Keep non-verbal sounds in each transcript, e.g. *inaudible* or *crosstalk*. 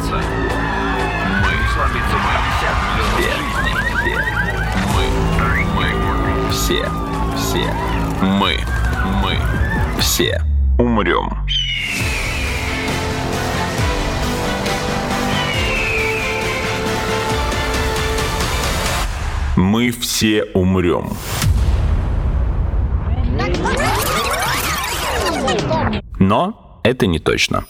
сломаться. Мы. Сломиться мы. Все. Мы. Мы. Все. Все. Мы. Мы. Все. Умрем. Мы все умрем. Но это не точно.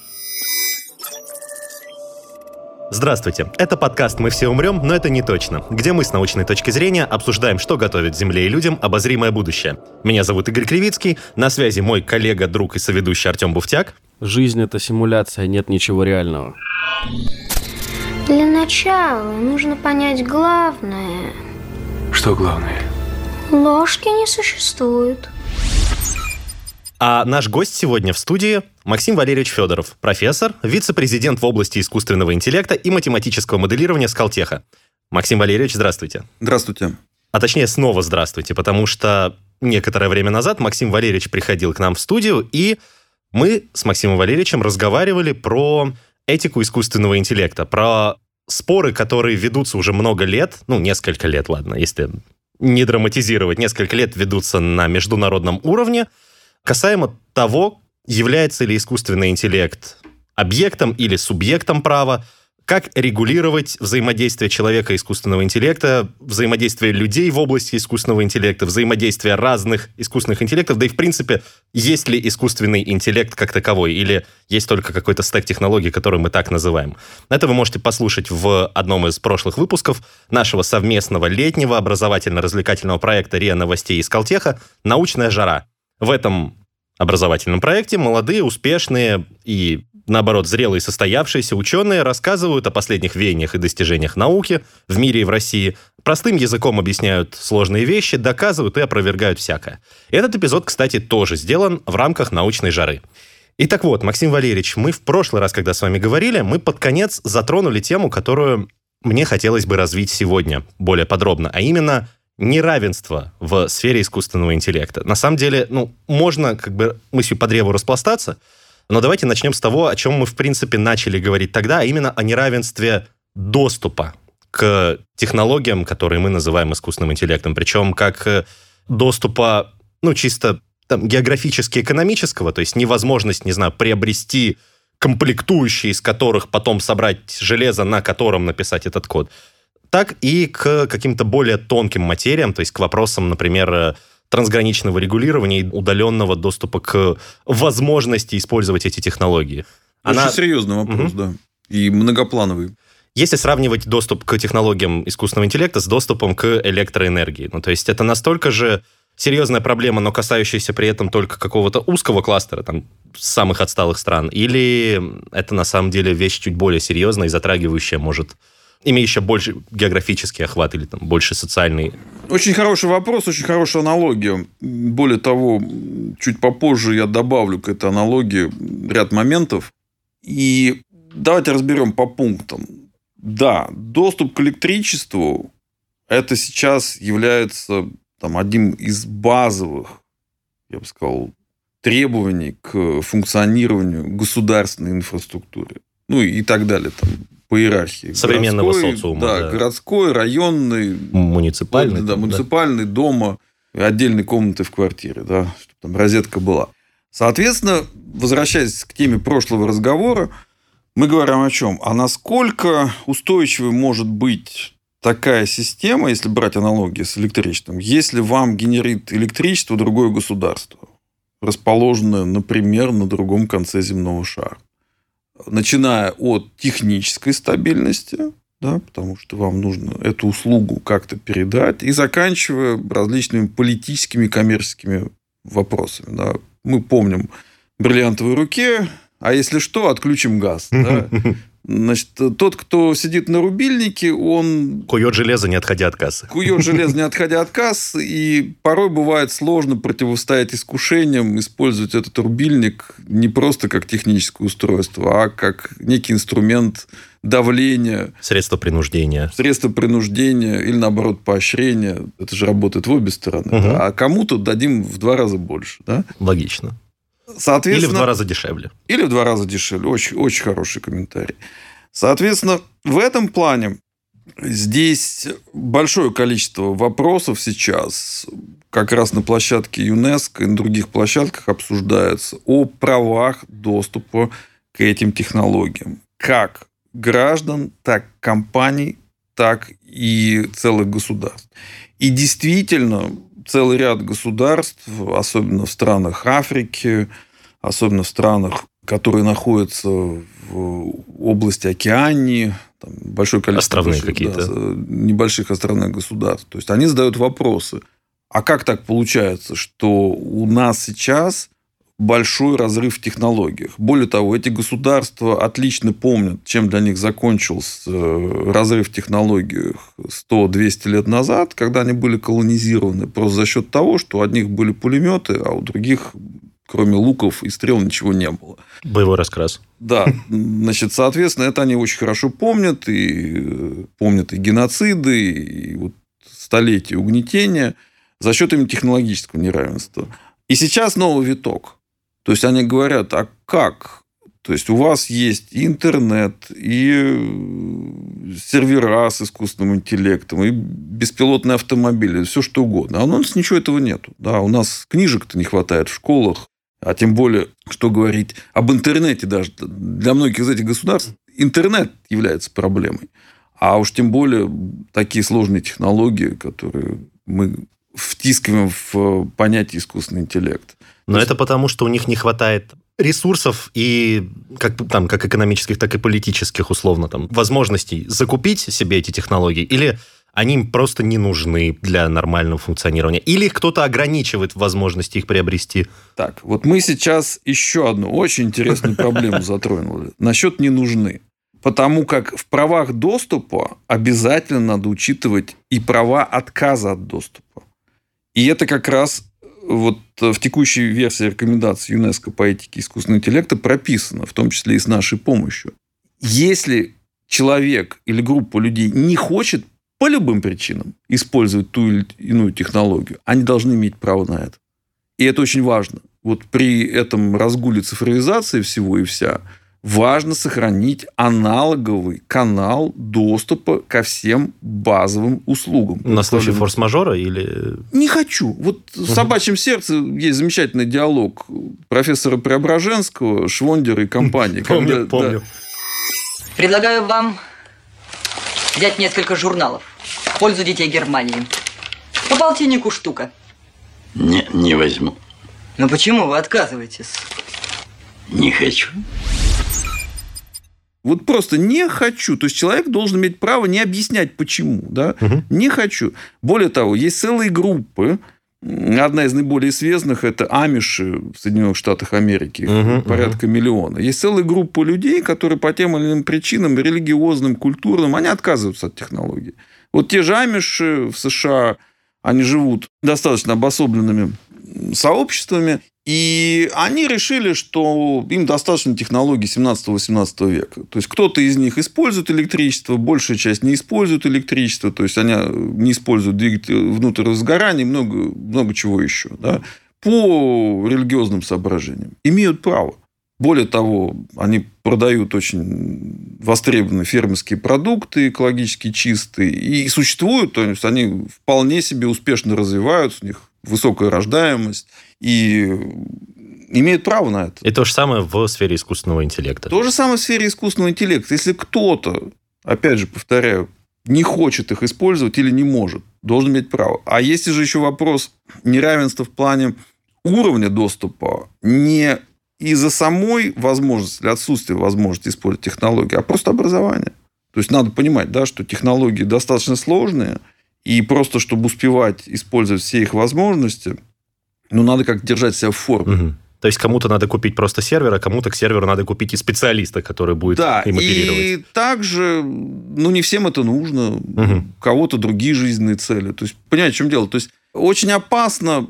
Здравствуйте, это подкаст «Мы все умрем, но это не точно», где мы с научной точки зрения обсуждаем, что готовит Земле и людям обозримое будущее. Меня зовут Игорь Кривицкий, на связи мой коллега, друг и соведущий Артем Буфтяк. Жизнь — это симуляция, нет ничего реального. Для начала нужно понять главное. Что главное? Ложки не существует. А наш гость сегодня в студии Максим Валерьевич Федоров, профессор, вице-президент в области искусственного интеллекта и математического моделирования Скалтеха. Максим Валерьевич, здравствуйте. Здравствуйте. А точнее, снова здравствуйте, потому что некоторое время назад Максим Валерьевич приходил к нам в студию, и мы с Максимом Валерьевичем разговаривали про этику искусственного интеллекта, про споры, которые ведутся уже много лет, ну, несколько лет, ладно, если не драматизировать, несколько лет ведутся на международном уровне – Касаемо того, является ли искусственный интеллект объектом или субъектом права, как регулировать взаимодействие человека и искусственного интеллекта, взаимодействие людей в области искусственного интеллекта, взаимодействие разных искусственных интеллектов, да и, в принципе, есть ли искусственный интеллект как таковой, или есть только какой-то стек технологий, который мы так называем. Это вы можете послушать в одном из прошлых выпусков нашего совместного летнего образовательно-развлекательного проекта РИА Новостей из Калтеха «Научная жара». В этом образовательном проекте молодые, успешные и, наоборот, зрелые состоявшиеся ученые рассказывают о последних веяниях и достижениях науки в мире и в России, простым языком объясняют сложные вещи, доказывают и опровергают всякое. Этот эпизод, кстати, тоже сделан в рамках научной жары. И так вот, Максим Валерьевич, мы в прошлый раз, когда с вами говорили, мы под конец затронули тему, которую мне хотелось бы развить сегодня более подробно, а именно неравенство в сфере искусственного интеллекта. На самом деле, ну, можно как бы мыслью по древу распластаться, но давайте начнем с того, о чем мы, в принципе, начали говорить тогда, а именно о неравенстве доступа к технологиям, которые мы называем искусственным интеллектом. Причем как э, доступа, ну, чисто там, географически-экономического, то есть невозможность, не знаю, приобрести комплектующие, из которых потом собрать железо, на котором написать этот код так и к каким-то более тонким материям, то есть к вопросам, например, э, трансграничного регулирования и удаленного доступа к возможности использовать эти технологии. Очень Она... серьезный вопрос, угу. да. И многоплановый. Если сравнивать доступ к технологиям искусственного интеллекта с доступом к электроэнергии, ну, то есть это настолько же серьезная проблема, но касающаяся при этом только какого-то узкого кластера, там, самых отсталых стран, или это на самом деле вещь чуть более серьезная и затрагивающая, может, имеющая больше географический охват или там больше социальный? Очень хороший вопрос, очень хорошая аналогия. Более того, чуть попозже я добавлю к этой аналогии ряд моментов. И давайте разберем по пунктам. Да, доступ к электричеству это сейчас является там, одним из базовых, я бы сказал, требований к функционированию государственной инфраструктуры. Ну и так далее. Там, по иерархии. Современного городской, социума. Да, да, городской, районный. Муниципальный. Да, муниципальный, да. дома, отдельной комнаты в квартире, да, чтобы там розетка была. Соответственно, возвращаясь к теме прошлого разговора, мы говорим о чем? А насколько устойчивой может быть такая система, если брать аналогии с электричеством, если вам генерит электричество другое государство, расположенное, например, на другом конце земного шара начиная от технической стабильности, да, потому что вам нужно эту услугу как-то передать, и заканчивая различными политическими, коммерческими вопросами. Да. Мы помним бриллиантовой руке, а если что, отключим газ. Да? *laughs* Значит, тот, кто сидит на рубильнике, он... Кует железо, не отходя от кассы. Кует железо, не отходя от кассы. И порой бывает сложно противостоять искушениям, использовать этот рубильник не просто как техническое устройство, а как некий инструмент давления. Средство принуждения. Средство принуждения или, наоборот, поощрения. Это же работает в обе стороны. Угу. Да? А кому-то дадим в два раза больше. Да? Логично. Соответственно, или в два раза дешевле. Или в два раза дешевле. Очень, очень хороший комментарий. Соответственно, в этом плане здесь большое количество вопросов сейчас как раз на площадке ЮНЕСКО и на других площадках обсуждается о правах доступа к этим технологиям. Как граждан, так компаний, так и целых государств. И действительно, целый ряд государств, особенно в странах Африки, особенно в странах, которые находятся в области Океании, там большое количество Островные больших, какие-то. да, небольших островных государств. То есть они задают вопросы. А как так получается, что у нас сейчас большой разрыв в технологиях? Более того, эти государства отлично помнят, чем для них закончился э, разрыв в технологиях 100-200 лет назад, когда они были колонизированы, просто за счет того, что у одних были пулеметы, а у других, кроме луков и стрел, ничего не было. Боевой раскрас. Да, значит, соответственно, это они очень хорошо помнят, и э, помнят и геноциды, и вот столетия угнетения за счет именно технологического неравенства. И сейчас новый виток. То есть они говорят, а как? То есть у вас есть интернет, и э, сервера с искусственным интеллектом, и беспилотные автомобили, все что угодно. А у нас ничего этого нету. Да, у нас книжек-то не хватает в школах, а тем более, что говорить об интернете даже. Для многих из этих государств интернет является проблемой. А уж тем более такие сложные технологии, которые мы втискиваем в понятие искусственный интеллект. Но это потому, что у них не хватает ресурсов и как, там, как экономических, так и политических, условно, там, возможностей закупить себе эти технологии, или они им просто не нужны для нормального функционирования, или кто-то ограничивает возможности их приобрести. Так, вот мы сейчас еще одну очень интересную *laughs* проблему затронули. Насчет не нужны. Потому как в правах доступа обязательно надо учитывать и права отказа от доступа. И это как раз вот в текущей версии рекомендаций ЮНЕСКО по этике искусственного интеллекта прописано, в том числе и с нашей помощью. Если человек или группа людей не хочет по любым причинам использовать ту или иную технологию, они должны иметь право на это. И это очень важно. Вот при этом разгуле цифровизации всего и вся, важно сохранить аналоговый канал доступа ко всем базовым услугам. На случай форс-мажора или... Не хочу. Вот в «Собачьем сердце» есть замечательный диалог профессора Преображенского, Швондера и компании. *laughs* Помню, когда- помню. Предлагаю вам взять несколько журналов в пользу детей Германии. По полтиннику штука. Не, не возьму. Но почему вы отказываетесь? Не хочу. Вот просто не хочу. То есть человек должен иметь право не объяснять, почему. Да? Не хочу. Более того, есть целые группы. Одна из наиболее известных – это амиши в Соединенных Штатах Америки. Мгм, порядка миллиона. Есть целая группа людей, которые по тем или иным причинам, религиозным, культурным, они отказываются от технологий. Вот те же амиши в США, они живут достаточно обособленными сообществами, и они решили, что им достаточно технологий 17-18 века. То есть, кто-то из них использует электричество, большая часть не использует электричество, то есть, они не используют двигатель внутреннего сгорания, много, много чего еще. Да? По религиозным соображениям. Имеют право. Более того, они продают очень востребованные фермерские продукты, экологически чистые, и существуют, то есть они вполне себе успешно развиваются, у них высокая рождаемость, и имеют право на это. И то же самое в сфере искусственного интеллекта. То же самое в сфере искусственного интеллекта. Если кто-то, опять же, повторяю, не хочет их использовать или не может, должен иметь право. А есть же еще вопрос неравенства в плане уровня доступа не из-за самой возможности или отсутствия возможности использовать технологии, а просто образования. То есть надо понимать, да, что технологии достаточно сложные, и просто чтобы успевать использовать все их возможности, ну, надо как держать себя в форме. Мгм. То есть кому-то надо купить просто сервер, а кому-то к серверу надо купить и специалиста, который будет Да, им оперировать. и также, ну, не всем это нужно. Мгм. У кого-то другие жизненные цели. То есть, понимаете, в чем дело? То есть, очень опасно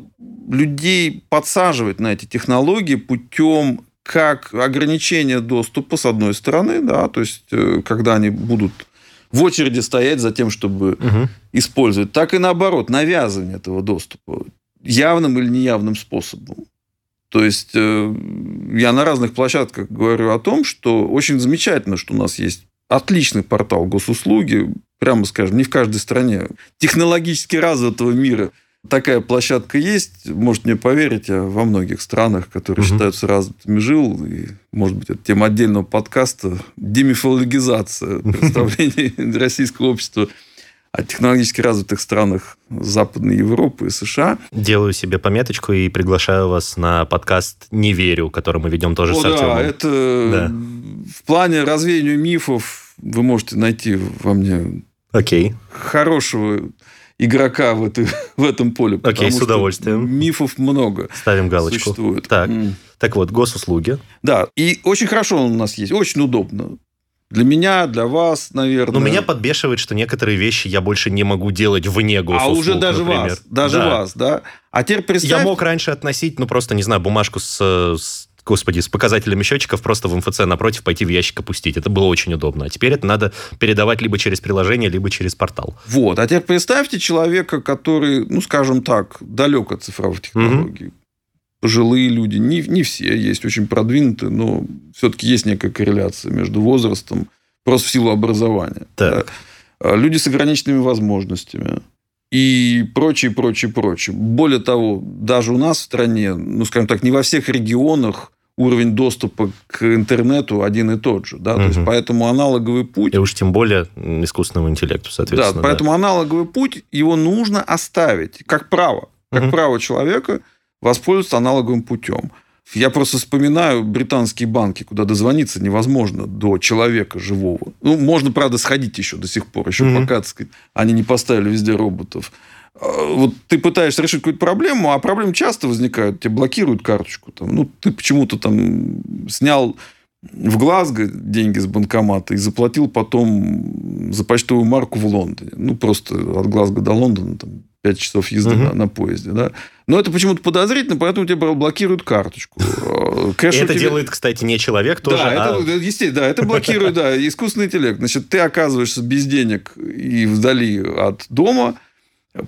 людей подсаживать на эти технологии путем как ограничения доступа, с одной стороны, да, то есть, э, когда они будут в очереди стоять за тем, чтобы Мгм. использовать, так и наоборот, навязывание этого доступа явным или неявным способом. То есть э, я на разных площадках говорю о том, что очень замечательно, что у нас есть отличный портал госуслуги, прямо скажем, не в каждой стране технологически развитого мира такая площадка есть. Может мне поверить, я во многих странах, которые Мгм. считаются развитыми, жил. И, может быть, это тема отдельного подкаста. Демифологизация *laughs* представлений российского общества о технологически развитых странах Западной Европы и США. Делаю себе пометочку и приглашаю вас на подкаст «Не верю», который мы ведем тоже О, с да, Артемом. это Да. в плане развеяния мифов вы можете найти во мне Окей. хорошего игрока в, этой- *laughs* в этом поле. Окей, с удовольствием. Мифов много Ставим галочку. существует. Так. М. Так вот, госуслуги. Да, и очень хорошо он у нас есть, очень удобно. Для меня, для вас, наверное. Но меня подбешивает, что некоторые вещи я больше не могу делать вне А госуслуг, уже даже например. вас, даже Да. вас, да. А теперь представь... Я мог раньше относить, ну, просто, не знаю, бумажку с, с- господи, с показателями счетчиков просто в МФЦ напротив пойти в ящик опустить. Это было очень удобно. А теперь это надо передавать либо через приложение, либо через портал. Вот. А теперь представьте человека, который, ну, скажем так, далек от цифровых технологий. Пожилые люди, не, не все, есть очень продвинутые, но все-таки есть некая корреляция между возрастом, просто в силу образования. Так. Да. А Люди с ограниченными возможностями и прочее, прочее, прочее. Более того, даже у нас в стране, ну, скажем так, не во всех регионах уровень доступа к интернету один и тот же. Да? То есть, поэтому аналоговый путь И уж тем более искусственному интеллекту, да, соответственно. поэтому аналоговый путь, его нужно оставить как право. Как Мгм. право человека воспользоваться аналоговым путем. Я просто вспоминаю британские банки, куда дозвониться невозможно до человека живого. Ну, можно, правда, сходить еще до сих пор, еще Мгм. пока, так сказать, они не поставили везде роботов. А, Вот ты пытаешься решить какую-то проблему, а проблемы часто возникают. Тебе блокируют карточку. Там, ну, ты почему-то там снял в Глазго деньги с банкомата и заплатил потом за почтовую марку в Лондоне. Ну, просто от Глазго до Лондона там 5 часов езды Мгм. на, на поезде. Да? Но это почему-то подозрительно, поэтому тебе блокируют карточку. И кэш это тебя- делает, кстати, не человек тоже, да, а... это, естественно, да, это блокирует, *laughs* да, искусственный интеллект. Значит, ты оказываешься без денег и вдали от дома,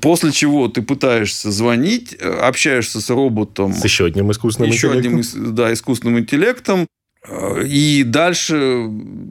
после чего ты пытаешься звонить, э, общаешься с роботом, с еще одним искусственным еще интеллектом. одним да, искусственным интеллектом, э, и дальше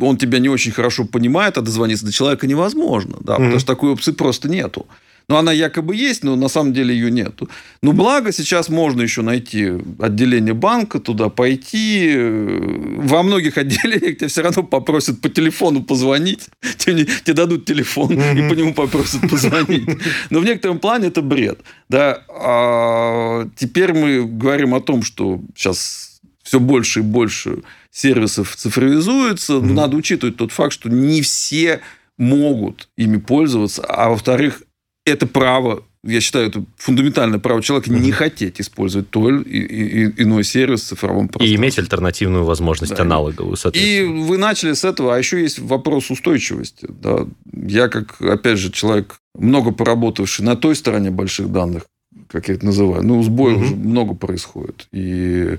он тебя не очень хорошо понимает, а дозвониться до человека невозможно, да, Мгм. потому что такой опции просто нету. Ну, она якобы есть, но на самом деле ее нету. Ну, благо, сейчас можно еще найти отделение банка, туда пойти. Во многих отделениях тебя все равно попросят по телефону позвонить. Тебе, тебе дадут телефон и по нему попросят позвонить. Но в некотором плане это бред. Да? А теперь мы говорим о том, что сейчас все больше и больше сервисов цифровизуется. Но Мгм. надо учитывать тот факт, что не все могут ими пользоваться, а во-вторых, это право, я считаю, это фундаментальное право человека не хотеть использовать той и- и- иной сервис в цифровом И пространстве. иметь альтернативную возможность Да. аналоговую, И соответственно. вы начали с этого, а еще есть вопрос устойчивости. Да. Я, как, опять же, человек, много поработавший на той стороне больших данных, как я это называю, ну, сбоев Мгм. же много происходит. И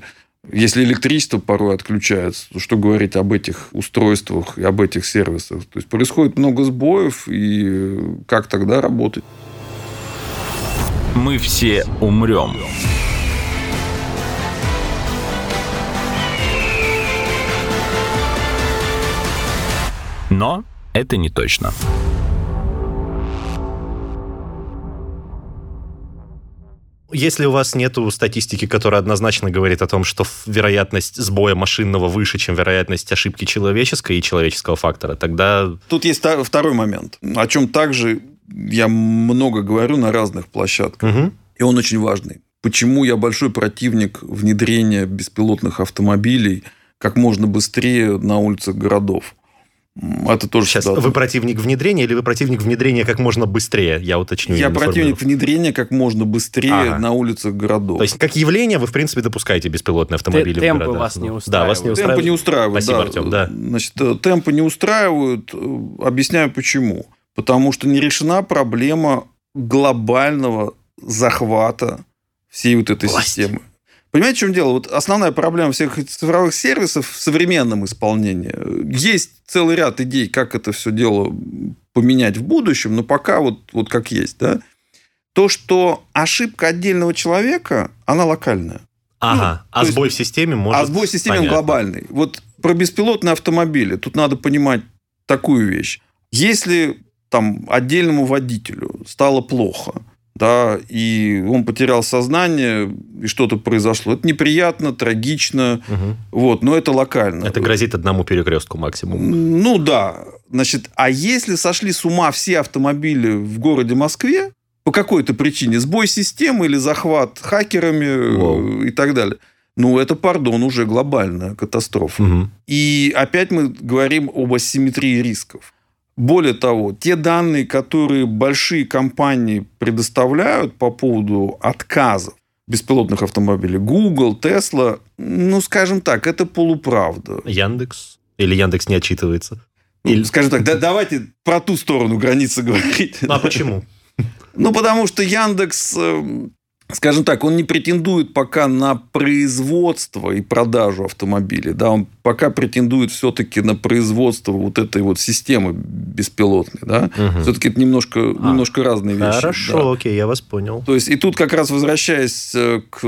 если электричество порой отключается, то что говорить об этих устройствах и об этих сервисах? То есть происходит много сбоев, и как тогда работать? Мы все умрем. Но это не точно. Если у вас нету статистики, которая однозначно говорит о том, что вероятность сбоя машинного выше, чем вероятность ошибки человеческой и человеческого фактора, тогда Тут есть второй момент, о чем также я много говорю на разных площадках. Мгм. И он очень важный. Почему я большой противник внедрения беспилотных автомобилей как можно быстрее на улицах городов? Это тоже сейчас всегда- вы противник внедрения или вы противник внедрения как можно быстрее? Я уточню. Я противник внедрения как можно быстрее Ага. на улицах городов. То есть, как явление, вы, в принципе, допускаете беспилотные автомобили темпы в городах. вас не Ну, Да, вас не устраивают. устраивает. Темпы не устраивают. Спасибо, да. Артем, да. Значит, э, темпы не устраивают. э, Объясняю почему. Потому что не решена проблема глобального захвата всей вот этой Власти. системы. Понимаете, в чем дело? Вот основная проблема всех цифровых сервисов в современном исполнении. Есть целый ряд идей, как это все дело поменять в будущем, но пока вот, вот как есть. Да? То, что ошибка отдельного человека, она локальная. Ага, Ну, а то есть- сбой в системе может... А сбой системы Понятно. глобальный. Вот про беспилотные автомобили. Тут надо понимать такую вещь. Если там отдельному водителю стало плохо, да, и он потерял сознание, и что-то произошло. Это неприятно, трагично, Мгм. вот, но это локально. Это грозит одному перекрестку максимум. Ну да. Значит, а если сошли с ума все автомобили в городе Москве, по какой-то причине, сбой системы или захват хакерами Вау. э, и так далее, ну, это, пардон, уже глобальная катастрофа. Мгм. И опять мы говорим об асимметрии рисков. Более того, те данные, которые большие компании предоставляют по поводу отказов беспилотных автомобилей, Google, Tesla, ну, скажем так, это полуправда. Яндекс? Или Яндекс не отчитывается? Ну, Или- Скажем так, да, давайте про ту сторону границы *laughs* говорить. А почему? Ну, потому что Яндекс, э, скажем так, он не претендует пока на производство и продажу автомобилей. Да, он пока претендует все-таки на производство вот этой вот системы беспилотной. Да. Мгм. Все-таки это немножко, немножко разные вещи. да. Хорошо, окей, я вас понял. То есть, и тут как раз возвращаясь э, к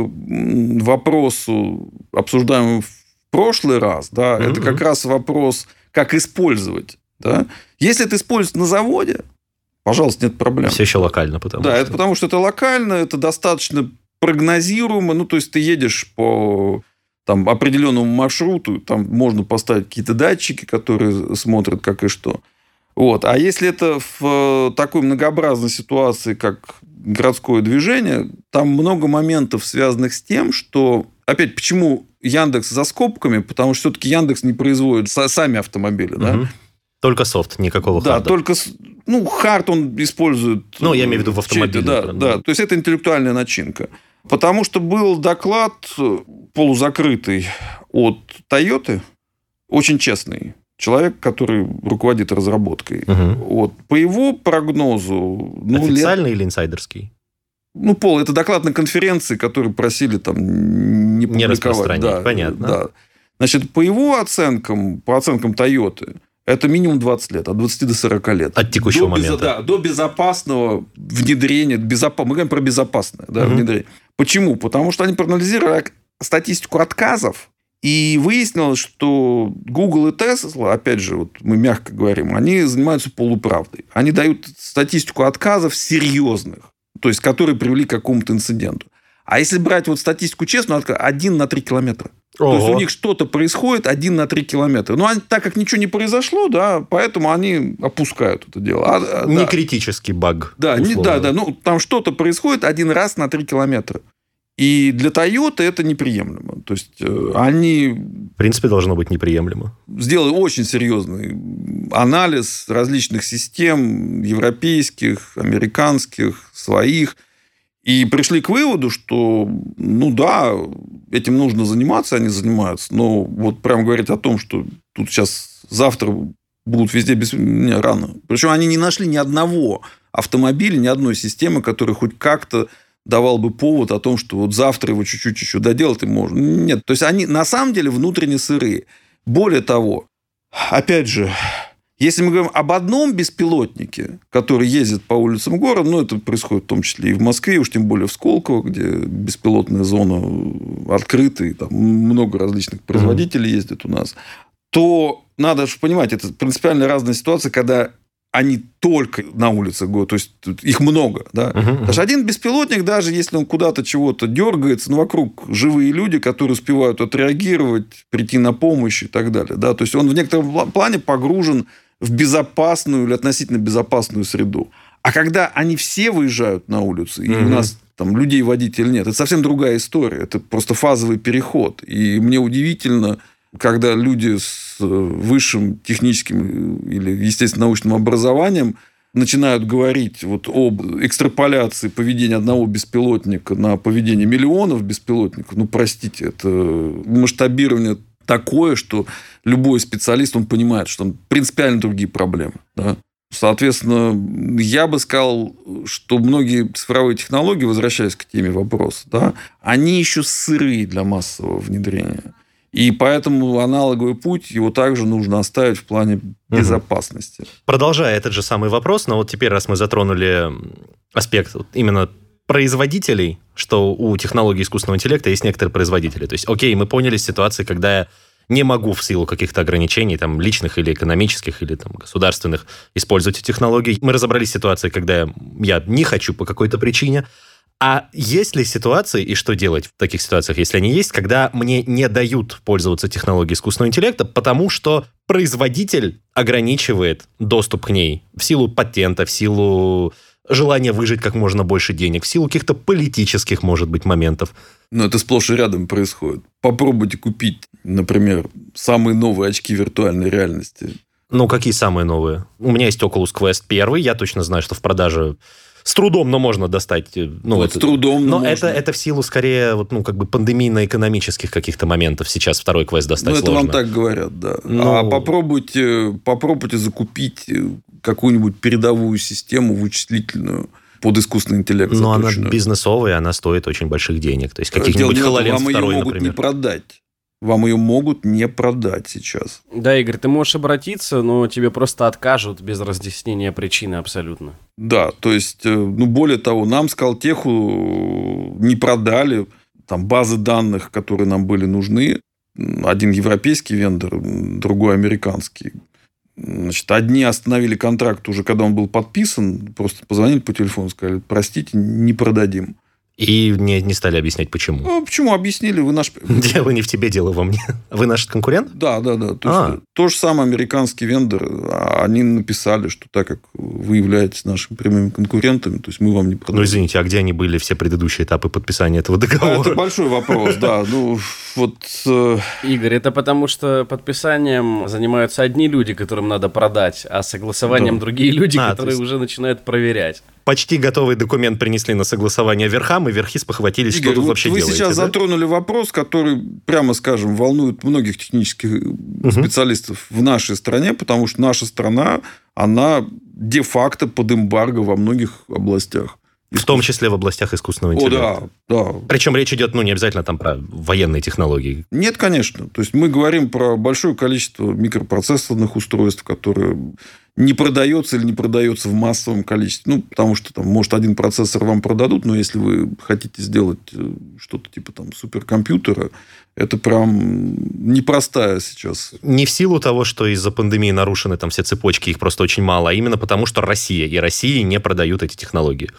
вопросу, обсуждаемому в прошлый раз, да, Мгм. это как раз вопрос, как использовать. Да? Если это используется на заводе, пожалуйста, нет проблем. Все еще локально, потому да, что... это потому что это локально, это достаточно прогнозируемо. Ну, то есть, ты едешь по там, определенному маршруту, там можно поставить какие-то датчики, которые смотрят как и что. Вот. А если это в э, такой многообразной ситуации, как городское движение, там много моментов, связанных с тем, что... Опять, почему Яндекс за скобками? Потому что все-таки Яндекс не производит са- сами автомобили. Да? Только софт, никакого Да, харда. только с- ну хард он использует. Ну, я имею в виду в э, автомобиле, Да, да, да. То есть это интеллектуальная начинка. Потому что был доклад э, полузакрытый от Toyota, очень честный человек, который руководит разработкой. Мгм. Вот по его прогнозу, ну лет, Официальный или инсайдерский? ну пол, это доклад на конференции, который просили там не публиковать. распространять, Да, понятно. Да. Значит, по его оценкам, по оценкам Toyota, это минимум 20 лет, от 20 до 40 лет. От текущего до безо- момента. да, до безопасного внедрения. Безопа... Мы говорим про безопасное да, Мгм. внедрение. Почему? Потому что они проанализировали статистику отказов, и выяснилось, что Google и Tesla, опять же, вот мы мягко говорим, они занимаются полуправдой. Они дают статистику отказов серьезных, то есть которые привели к какому-то инциденту. А если брать вот статистику честную, отка- один на 3 километра. То есть Ого. у них что-то происходит один на 3 километра. Но они, так как ничего не произошло, да, поэтому они опускают это дело. А, а, Не да. критический баг. Да, не- да, да. Ну, там что-то происходит один раз на 3 километра. И для Toyota это неприемлемо. То есть э, они В принципе, должно быть неприемлемо. сделали очень серьезный анализ различных систем, европейских, американских, своих, и пришли к выводу, что, ну да, этим нужно заниматься, они занимаются, но вот прям говорить о том, что тут сейчас завтра будут везде без... Не, рано. Причем они не нашли ни одного автомобиля, ни одной системы, которая хоть как-то давал бы повод о том, что вот завтра его чуть-чуть еще доделать и можно. Нет, то есть они на самом деле внутренне сырые. Более того, опять же, если мы говорим об одном беспилотнике, который ездит по улицам города, ну, это происходит в том числе и в Москве, уж тем более в Сколково, где беспилотная зона открыта, и там много различных производителей ездит у нас, то надо же понимать, это принципиально разная ситуация, когда они только на улицах города, то есть их много, да. Потому что один беспилотник, даже если он куда-то чего-то дергается, ну, вокруг живые люди, которые успевают отреагировать, прийти на помощь и так далее. Да? То есть он в некотором пла- плане погружен в безопасную или относительно безопасную среду. А когда они все выезжают на улицу, и у Мгм. нас там людей водителей нет, это совсем другая история. Это просто фазовый переход. И мне удивительно, когда люди с э, высшим техническим или, естественно, научным образованием начинают говорить вот об экстраполяции поведения одного беспилотника на поведение миллионов беспилотников, ну, простите, это масштабирование такое, что любой специалист, он понимает, что там принципиально другие проблемы. Да? Соответственно, я бы сказал, что многие цифровые технологии, возвращаясь к теме вопроса, да, они еще сырые для массового внедрения. И поэтому аналоговый путь, его также нужно оставить в плане безопасности. Продолжая этот же самый вопрос, но вот теперь, раз мы затронули аспект вот именно производителей, что у технологий искусственного интеллекта есть некоторые производители. То есть, окей, мы поняли ситуации, когда не могу в силу каких-то ограничений, там, личных или экономических, или там, государственных, использовать эти технологии. Мы разобрались ситуации, когда я не хочу по какой-то причине, а есть ли ситуации, и что делать в таких ситуациях, если они есть, когда мне не дают пользоваться технологией искусственного интеллекта, потому что производитель ограничивает доступ к ней в силу патента, в силу желания выжить как можно больше денег, в силу каких-то политических, может быть, моментов. Но это сплошь и рядом происходит. Попробуйте купить, например, самые новые очки виртуальной реальности. Ну, какие самые новые? У меня есть Oculus Quest 1, я точно знаю, что в продаже с трудом, но можно достать. э, Ну, Вот это, с трудом, но Но это, это в силу скорее вот, ну, как бы пандемийно-экономических каких-то моментов. Сейчас второй квест достать Ну, это сложно. вам так говорят, да. Ну- А попробуйте, попробуйте закупить э, какую-нибудь передовую систему вычислительную под искусственный интеллект. Но она заточенную. бизнесовая, она стоит очень больших денег. То есть каких-нибудь не в этом, HoloLens Вам ее 2, могут например. не продать. Вам ее могут не продать сейчас. Да, Игорь, ты можешь обратиться, но тебе просто откажут без разъяснения причины абсолютно. Да, то есть, э, ну, более того, нам Скалтеху не продали там базы данных, которые нам были нужны. Один европейский вендор, другой американский. Значит, одни остановили контракт уже, когда он был подписан, просто позвонили по телефону, сказали, простите, не продадим. И не, не стали объяснять, почему. Ну, почему? Объяснили, вы наш... *laughs* Дело не в тебе, дело во мне. Вы наш конкурент? Да, да, да. То, А. есть, то же самое американский вендор. а Они написали, что так как вы являетесь нашими прямыми конкурентами, то есть мы вам не продаем. Ну, извините, а где они были все предыдущие этапы подписания этого А, Это договора? большой вопрос, да. *laughs* Ну, вот... э, Игорь, это потому что подписанием занимаются одни люди, которым надо продать, а согласованием другие люди, А, то которые уже начинают проверять. Почти готовый документ принесли на согласование верхам, и верхи спохватились, что Игорь, тут вот вообще вы делаете. сейчас да? затронули вопрос, который, прямо скажем, волнует многих технических специалистов в нашей стране, потому что наша страна, она де-факто под эмбарго во многих областях. В том числе в областях искусственного О, интеллекта. да, да. Причем речь идет, ну, не обязательно там про военные технологии. Нет, конечно. То есть мы говорим про большое количество микропроцессорных устройств, которые не продается или не продается в массовом количестве. Ну, потому что там, может, один процессор вам продадут, но если вы хотите сделать э, что-то типа там суперкомпьютера, это прям непростая сейчас. Не в силу того, что из-за пандемии нарушены там все цепочки, их просто очень мало, а именно потому, что Россия и России не продают эти технологии.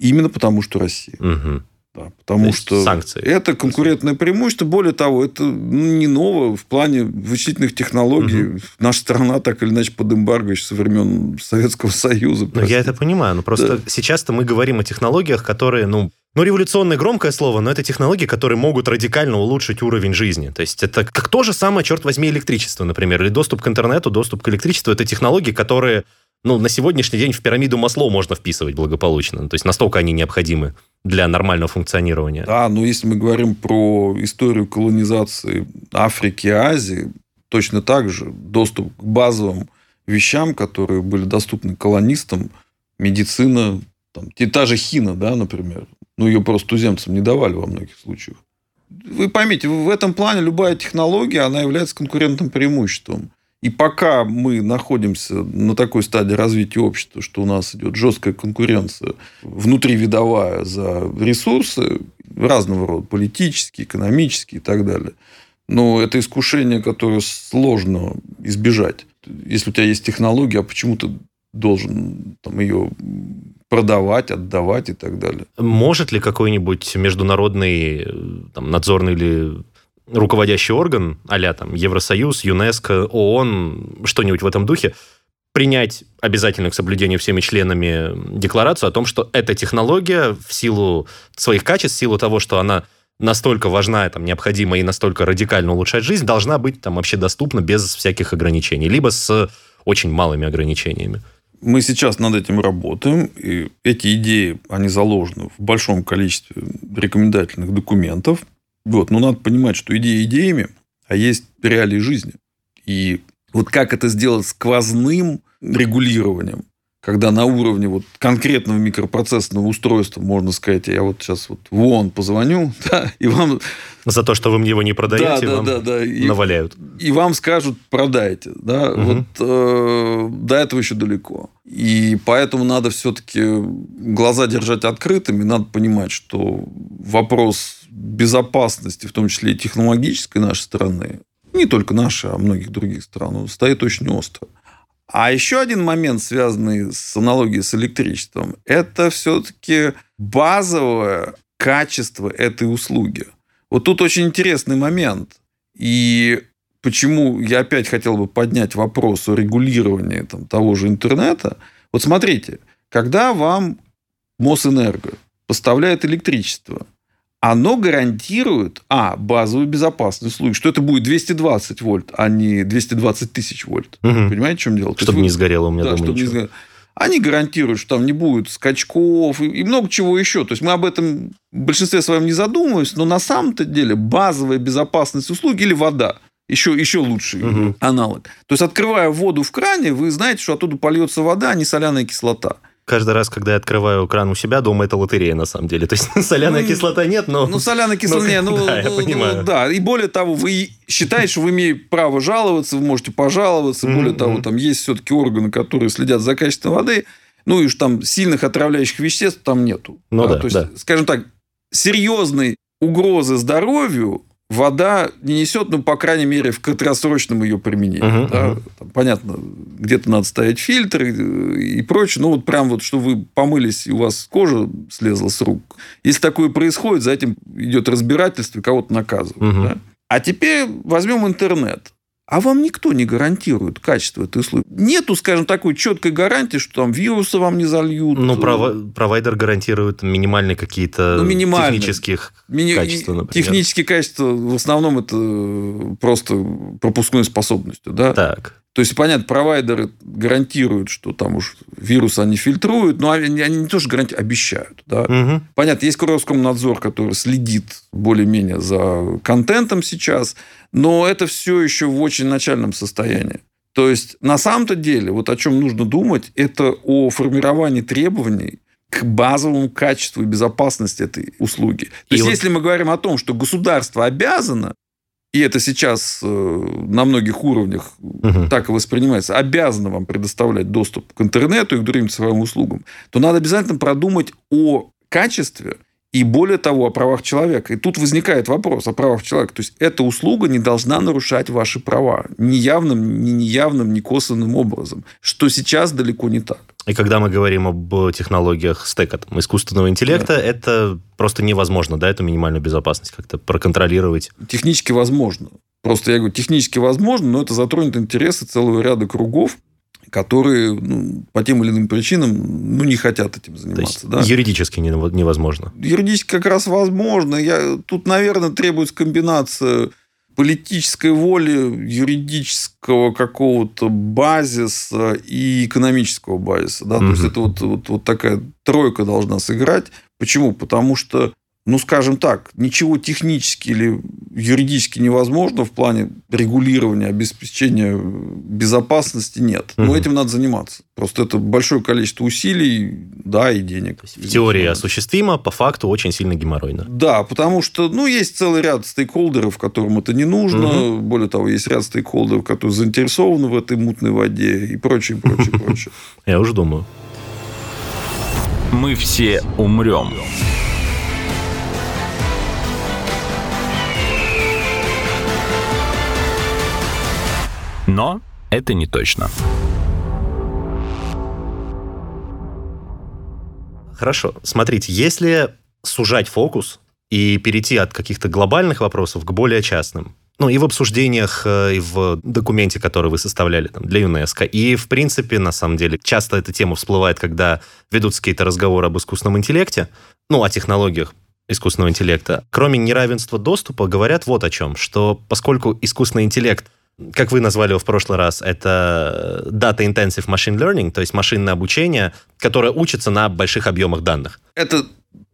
Именно потому, что Россия. Мгм. Да, потому что санкции. это конкурентное преимущество. Более того, это ну, не ново в плане вычислительных технологий. Наша страна так или иначе под эмбарго еще со времен Советского Союза. Ну, я это понимаю, но просто сейчас-то мы говорим о технологиях, которые, ну, ну, революционное громкое слово, но это технологии, которые могут радикально улучшить уровень жизни. То есть это как то же самое, черт возьми, электричество, например, или доступ к интернету, доступ к электричеству. Это технологии, которые, ну, на сегодняшний день в пирамиду Маслоу можно вписывать благополучно. То есть настолько они необходимы для нормального функционирования. Да, но если мы говорим про историю колонизации Африки и Азии, точно так же доступ к базовым вещам, которые были доступны колонистам, медицина, там, та же хина, да, например, ну, ее просто туземцам не давали во многих случаях. Вы поймите, в этом плане любая технология, она является конкурентным преимуществом. И пока мы находимся на такой стадии развития общества, что у нас идет жесткая конкуренция внутривидовая за ресурсы разного рода, политические, экономические и так далее, но это искушение, которое сложно избежать. Если у тебя есть технология, а почему ты должен там, ее продавать, отдавать и так далее? Может ли какой-нибудь международный э, там, надзорный или руководящий орган, а там Евросоюз, ЮНЕСКО, ООН, что-нибудь в этом духе, принять обязательно к соблюдению всеми членами декларацию о том, что эта технология в силу своих качеств, в силу того, что она настолько важна, там, необходима и настолько радикально улучшать жизнь, должна быть там вообще доступна без всяких ограничений, либо с очень малыми ограничениями. Мы сейчас над этим работаем, и эти идеи, они заложены в большом количестве рекомендательных документов. Вот. Но надо понимать, что идеи идеями, а есть реалии жизни. И вот как это сделать сквозным регулированием, когда на уровне вот конкретного микропроцессорного устройства можно сказать, я вот сейчас вот в ООН позвоню, *laughs* да, и вам... За то, что вы мне его не продаете, да, вам да, да, и, наваляют. и вам скажут, продайте. Да? Мгм. Вот э, до этого еще далеко. И поэтому надо все-таки глаза держать открытыми. Надо понимать, что вопрос безопасности, в том числе и технологической нашей страны, не только наши, а многих других стран, стоит очень остро. А еще один момент, связанный с аналогией с электричеством, это все-таки базовое качество этой услуги. Вот тут очень интересный момент. И почему я опять хотел бы поднять вопрос о регулировании там, того же интернета. Вот смотрите, когда вам Мосэнерго поставляет электричество, оно гарантирует, а, базовую безопасность услуги, что это будет 220 вольт, а не 220 тысяч вольт. Мгм. Понимаете, в чем дело? То Чтобы есть не вы- сгорело у меня да, дома чтобы не ничего. сгорело. Они гарантируют, что там не будет скачков и, и много чего еще. То есть мы об этом в большинстве своем не задумываемся, но на самом-то деле базовая безопасность услуги или вода. Еще, еще лучший Мгм. аналог. То есть, открывая воду в кране, вы знаете, что оттуда польется вода, а не соляная кислота. Каждый раз, когда я открываю кран у себя дома, это лотерея на самом деле. То есть *laughs* соляная Ну, кислота нет, но... Ну, соляная кислота, Ну, не, ну, да, я ну, понимаю. ну, да. И более того, вы считаете, что вы имеете право жаловаться, вы можете пожаловаться. Мгм, Более того, там есть все-таки органы, которые следят за качеством воды. Ну, и уж там сильных отравляющих веществ там нету. Ну да, то есть, да. скажем так, серьезной угрозы здоровью вода не несет, ну, по крайней мере, в краткосрочном ее применении. Мгм, да. мгм. Там, понятно, где-то надо ставить фильтры э, и прочее. Ну, вот прям вот, что вы помылись, и у вас кожа слезла с рук. Если такое происходит, за этим идет разбирательство, и кого-то наказывают. Мгм. да. А теперь возьмем интернет. А вам никто не гарантирует качество этой услуги. Нету, скажем, такой четкой гарантии, что там вирусы вам не зальют. Ну, прова- провайдер гарантирует минимальные какие-то Ну, минимальные. технических Мини- качества, например. Технические качества в основном это просто пропускной способностью, да. Так. То есть, понятно, провайдеры гарантируют, что там уж вирус они фильтруют, но они, они не то, что гарантируют, обещают, да. Мгм. Понятно, есть Роскомнадзор, который следит более-менее за контентом сейчас, но это все еще в очень начальном состоянии. То есть, на самом-то деле, вот о чем нужно думать, это о формировании требований к базовому качеству и безопасности этой услуги. То И есть, вот- если мы говорим о том, что государство обязано, и это сейчас э, на многих уровнях Мгм. так и воспринимается, обязано вам предоставлять доступ к интернету и к другим цифровым услугам, то надо обязательно продумать о качестве и, более того, о правах человека. И тут возникает вопрос о правах человека. То есть, эта услуга не должна нарушать ваши права ни явным, ни неявным, ни косвенным образом, что сейчас далеко не так. И когда мы говорим об технологиях стека, там, искусственного интеллекта, это просто невозможно, да, эту минимальную безопасность как-то проконтролировать. Технически возможно. Просто я говорю, технически возможно, но это затронет интересы целого ряда кругов, которые ну, по тем или иным причинам ну, не хотят этим То заниматься. есть да? юридически не- невозможно. Юридически как раз возможно. Я... Тут, наверное, требуется комбинация политической воли, юридического какого-то базиса и экономического базиса. Да? То есть, это вот, вот, вот такая тройка должна сыграть. Почему? Потому что, ну, скажем так, ничего технически или юридически невозможно в плане регулирования, обеспечения безопасности нет. Но Мгм. этим надо заниматься. Просто это большое количество усилий, да, и денег. В теории осуществимо, по факту очень сильно геморройно. Да, потому что, ну, есть целый ряд стейкхолдеров, которым это не нужно. Более того, есть ряд стейкхолдеров, которые заинтересованы в этой мутной воде и прочее, прочее, *laughs* прочее. Я уже думаю. Мы все умрем. Но это не точно. Хорошо. Смотрите, если сужать фокус и перейти от каких-то глобальных вопросов к более частным, ну, и в обсуждениях, э, и в документе, который вы составляли там, для ЮНЕСКО, и, в принципе, на самом деле, часто эта тема всплывает, когда ведутся какие-то разговоры об искусственном интеллекте, ну, о технологиях искусственного интеллекта. Кроме неравенства доступа, говорят вот о чем, что поскольку искусственный интеллект как вы назвали его в прошлый раз, это Data Intensive Machine Learning, то есть машинное обучение, которое учится на больших объемах данных. Это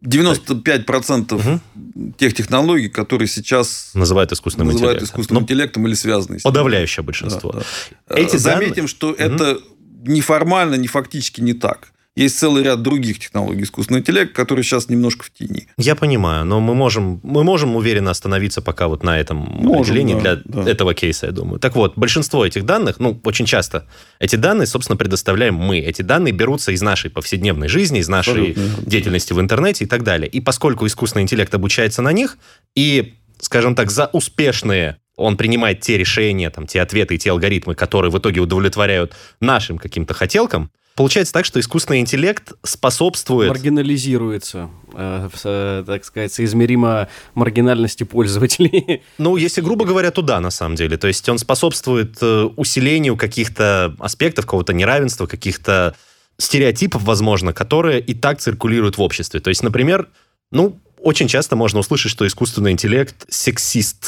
95% Мгм. тех технологий, которые сейчас Называют искусственным называют интеллектом. искусственным Ну, интеллектом или связаны с ним. подавляющее большинство. Да, да. Эти Заметим, данные- что это неформально, не фактически не так. Есть целый ряд других технологий искусственного интеллекта, которые сейчас немножко в тени. Я понимаю, но мы можем, мы можем уверенно остановиться пока вот на этом Можем, определении да, для да. этого кейса, я думаю. Так вот, большинство этих данных, ну, очень часто, эти данные, собственно, предоставляем мы. Эти данные берутся из нашей повседневной жизни, из нашей Абсолютно. деятельности в интернете и так далее. И поскольку искусственный интеллект обучается на них, и, скажем так, за успешные он принимает те решения, там, те ответы и те алгоритмы, которые в итоге удовлетворяют нашим каким-то хотелкам, Получается так, что искусственный интеллект способствует... Маргинализируется, э, э, так сказать, соизмеримо маргинальности пользователей. *laughs* Ну, если грубо говоря, то да, на самом деле. То есть он способствует э, усилению каких-то аспектов, какого-то неравенства, каких-то стереотипов, возможно, которые и так циркулируют в обществе. То есть, например, ну, очень часто можно услышать, что искусственный интеллект сексист,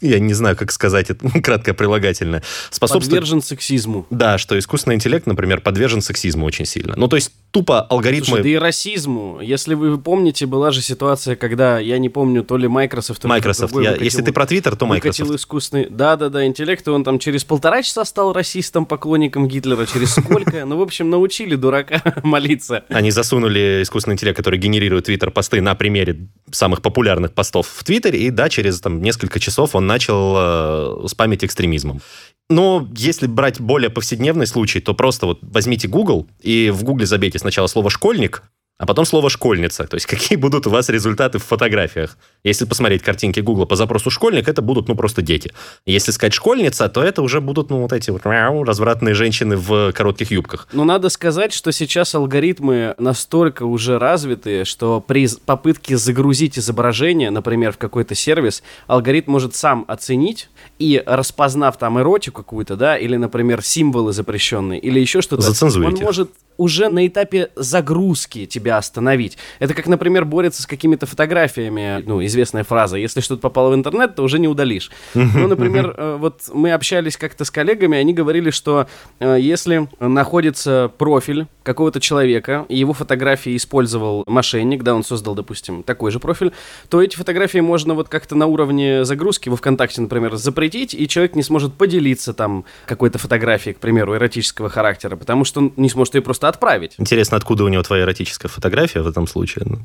я не знаю, как сказать это, *laughs* краткое прилагательное, способствует... Подвержен сексизму. Да, что искусственный интеллект, например, подвержен сексизму очень сильно. Ну, то есть тупо алгоритмы... Слушай, да и расизму. Если вы помните, была же ситуация, когда, я не помню, то ли Microsoft, то ли Microsoft. Я, выкатил, если ты про Twitter, то Microsoft. Выкатил искусственный... Да-да-да, интеллект, и он там через полтора часа стал расистом, поклонником Гитлера, через сколько? Ну, в общем, научили дурака *laughs* молиться. Они засунули искусственный интеллект, который генерирует Twitter-посты на примере самых популярных постов в Твиттере, и да, через там несколько часов он начал э, спамить экстремизмом. Но если брать более повседневный случай, то просто вот возьмите Google и в Google забейте сначала слово «школьник», а потом слово «школьница». То есть *laughs* какие будут у вас результаты в фотографиях. Если посмотреть картинки Гугла по запросу «школьник», это будут, ну, просто дети. Если сказать «школьница», то это уже будут, ну, вот эти вот развратные женщины в коротких юбках. Ну, надо сказать, что сейчас алгоритмы настолько уже развиты, что при попытке загрузить изображение, например, в какой-то сервис, алгоритм может сам оценить и, распознав там эротику какую-то, да, или, например, символы запрещенные, или еще что-то, он может уже на этапе загрузки тебя остановить. Это как, например, борется с какими-то фотографиями, ну, известная фраза, если что-то попало в интернет, то уже не удалишь. Ну, например, э, вот мы общались как-то с коллегами, они говорили, что э, если находится профиль какого-то человека, и его фотографии использовал мошенник, да, он создал, допустим, такой же профиль, то эти фотографии можно вот как-то на уровне загрузки во ВКонтакте, например, запретить, и человек не сможет поделиться там какой-то фотографией, к примеру, эротического характера, потому что он не сможет ее просто отправить. Интересно, откуда у него твоя эротическая фотография в этом случае? Ну,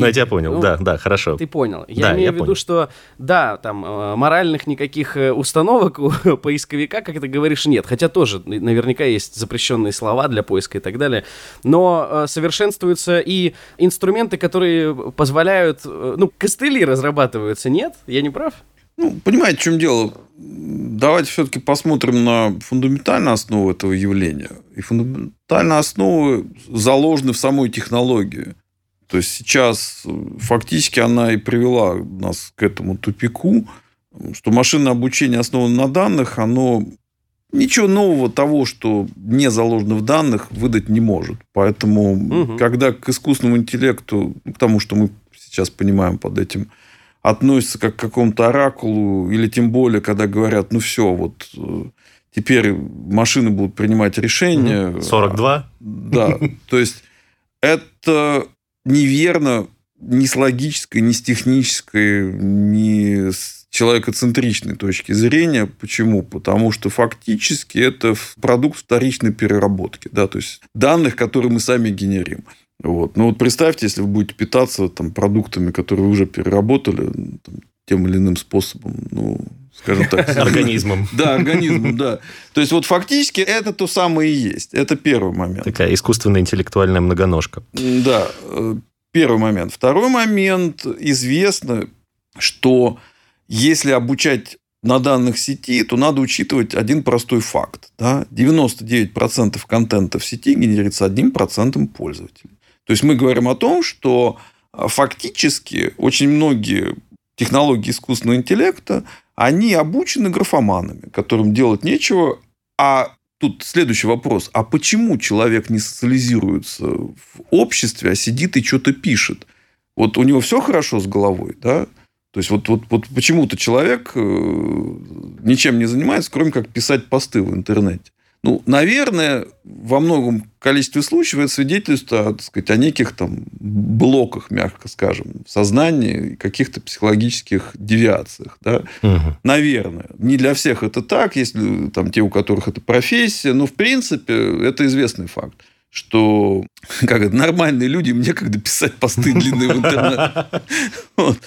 ну, я тебя понял, ну, да, да, хорошо. Ты понял. Я да, имею я в виду, понял. что, да, там, э, моральных никаких э, установок у *laughs* поисковика, как ты говоришь, нет. Хотя тоже наверняка есть запрещенные слова для поиска и так далее. Но э, совершенствуются и инструменты, которые позволяют, ну, костыли разрабатываются, нет? Я не прав? Ну, понимаете, в чем дело? Давайте все-таки посмотрим на фундаментальную основу этого явления. И фундаментальные основы заложены в самой технологии. То есть сейчас фактически она и привела нас к этому тупику, что машинное обучение основано на данных, оно ничего нового того, что не заложено в данных, выдать не может. Поэтому, угу. когда к искусственному интеллекту, к тому, что мы сейчас понимаем под этим, относятся как к какому-то оракулу, или тем более, когда говорят, ну все, вот э, теперь машины будут принимать решения. 42? Да, то есть это неверно ни с логической, ни с технической, ни с человекоцентричной точки зрения. Почему? Потому что фактически это продукт вторичной переработки. Да? То есть данных, которые мы сами генерим. Вот. Ну вот представьте, если вы будете питаться там, продуктами, которые вы уже переработали там, тем или иным способом, ну, скажем так. Организмом. Да, организмом, да. То есть, вот фактически это то самое и есть. Это первый момент. Такая искусственная интеллектуальная многоножка. Да, э, первый момент. Второй момент. Известно, что если обучать на данных сети, то надо учитывать один простой факт. Да? 99% контента в сети генерится одним процентом пользователей. То есть мы говорим о том, что а, фактически очень многие технологии искусственного интеллекта, они обучены графоманами, которым делать нечего. А тут следующий вопрос. А почему человек не социализируется в обществе, а сидит и что-то пишет? Вот у него все хорошо с головой, да? То есть, вот, вот, вот почему-то человек э, ничем не занимается, кроме как писать посты в интернете. Ну, наверное, во многом количестве случаев это свидетельство так сказать, о неких там блоках, мягко скажем, в сознании, каких-то психологических девиациях. Да? Угу. Наверное. Не для всех это так, если там те, у которых это профессия, но в принципе это известный факт что *laughs* как это, нормальные люди, мне когда писать посты длинные в интернете. *laughs*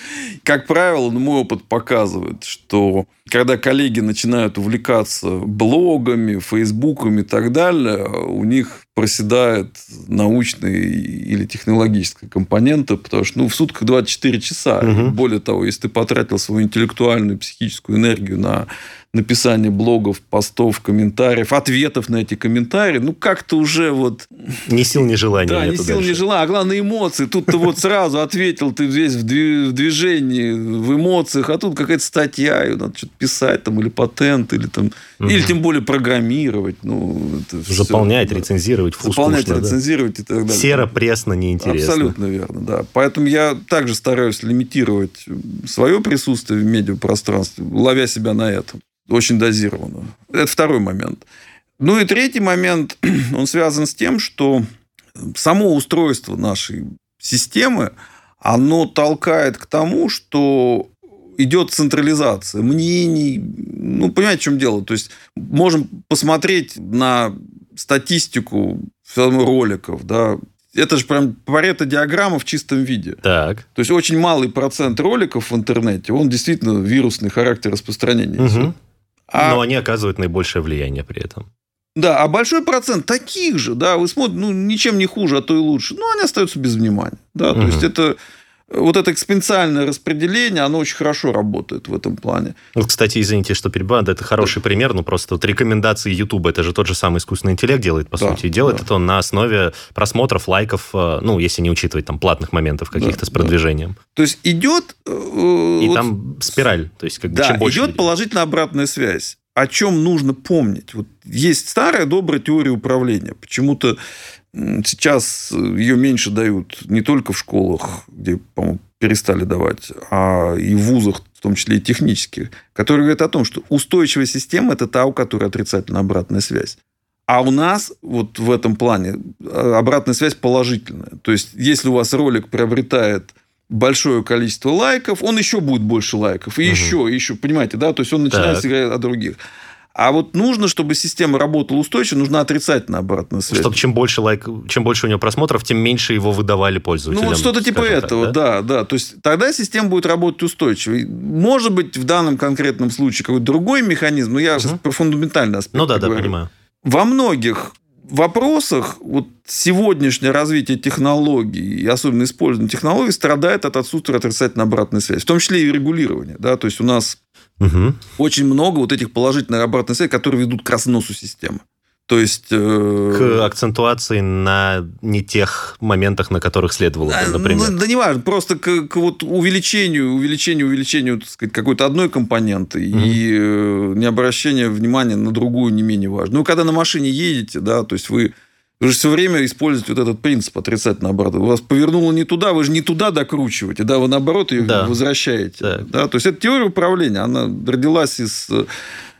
Как правило, мой опыт показывает, что когда коллеги начинают увлекаться блогами, фейсбуками и так далее, у них проседает научная или технологическая компонента, потому что ну, в сутках 24 часа. Угу. Более того, если ты потратил свою интеллектуальную, психическую энергию на написание блогов, постов, комментариев, ответов на эти комментарии, ну, как-то уже вот... Ни сил, ни желания. Да, ни сил, дальше. ни желания. А главное, эмоции. Тут ты вот сразу ответил, ты весь в движении, в эмоциях, а тут какая-то статья, ее надо что-то писать, там, или патент, или там... Угу. Или тем более программировать. Ну, Заполнять, все, рецензировать, вкус Заполнять, скучно, рецензировать да. и так далее. Серо, пресно, неинтересно. Абсолютно верно, да. Поэтому я также стараюсь лимитировать свое присутствие в медиапространстве, ловя себя на этом очень дозированно. Это второй момент. Ну и третий момент, *clears throat* он связан с тем, что само устройство нашей системы, оно толкает к тому, что идет централизация мнений. Ну, понимаете, в чем дело? То есть, можем посмотреть на статистику роликов, да, это же прям парето-диаграмма в чистом виде. Так. То есть, очень малый процент роликов в интернете, он действительно вирусный характер распространения. Угу. А... Но они оказывают наибольшее влияние при этом. Да, а большой процент таких же, да, вы смотрите, ну, ничем не хуже, а то и лучше, но они остаются без внимания. Да, угу. то есть это вот это экспоненциальное распределение, оно очень хорошо работает в этом плане. Вот, кстати, извините, что перебиваю, это хороший да. пример, ну просто вот рекомендации YouTube, это же тот же самый искусственный интеллект делает, по да, сути, и делает да. это он на основе просмотров, лайков, э, ну, если не учитывать там платных моментов каких-то да, с продвижением. Да. То есть идет... Э, и вот, там спираль, то есть как бы да, чем больше... идет положительная обратная связь о чем нужно помнить. Вот есть старая добрая теория управления. Почему-то сейчас ее меньше дают не только в школах, где, по-моему, перестали давать, а и в вузах, в том числе и технических, которые говорят о том, что устойчивая система – это та, у которой отрицательная обратная связь. А у нас вот в этом плане э, обратная связь положительная. То есть, если у вас ролик приобретает большое количество лайков, он еще будет больше лайков. И угу. еще, и еще, понимаете, да? То есть, он начинает так. играть о других. А вот нужно, чтобы система работала устойчиво, нужна отрицательная обратная связь. Чтобы чем больше лайк, чем больше у него просмотров, тем меньше его выдавали пользователям. Ну, вот что-то типа этого, так, да? да, да. То есть тогда система будет работать устойчиво. Может быть, в данном конкретном случае какой-то другой механизм, но я угу. сейчас про фундаментальный аспект. Ну да, говорю. да, понимаю. Во многих вопросах вот сегодняшнее развитие технологий и особенно использование технологий страдает от отсутствия отрицательной обратной связи, в том числе и регулирования. Да? То есть у нас угу. очень много вот этих положительных обратных связей, которые ведут к разносу системы. То есть... Э... К акцентуации на не тех моментах, на которых следовало бы, например. Да, да не важно, просто к, к вот увеличению, увеличению, увеличению, так сказать, какой-то одной компоненты mm и э, не обращение внимания на другую не менее важно. Ну, когда на машине едете, да, то есть вы вы же все время используете вот этот принцип отрицательно обратно. Вас повернуло не туда, вы же не туда докручиваете, да, вы наоборот ее да. возвращаете. Да. Да? То есть это теория управления, она родилась из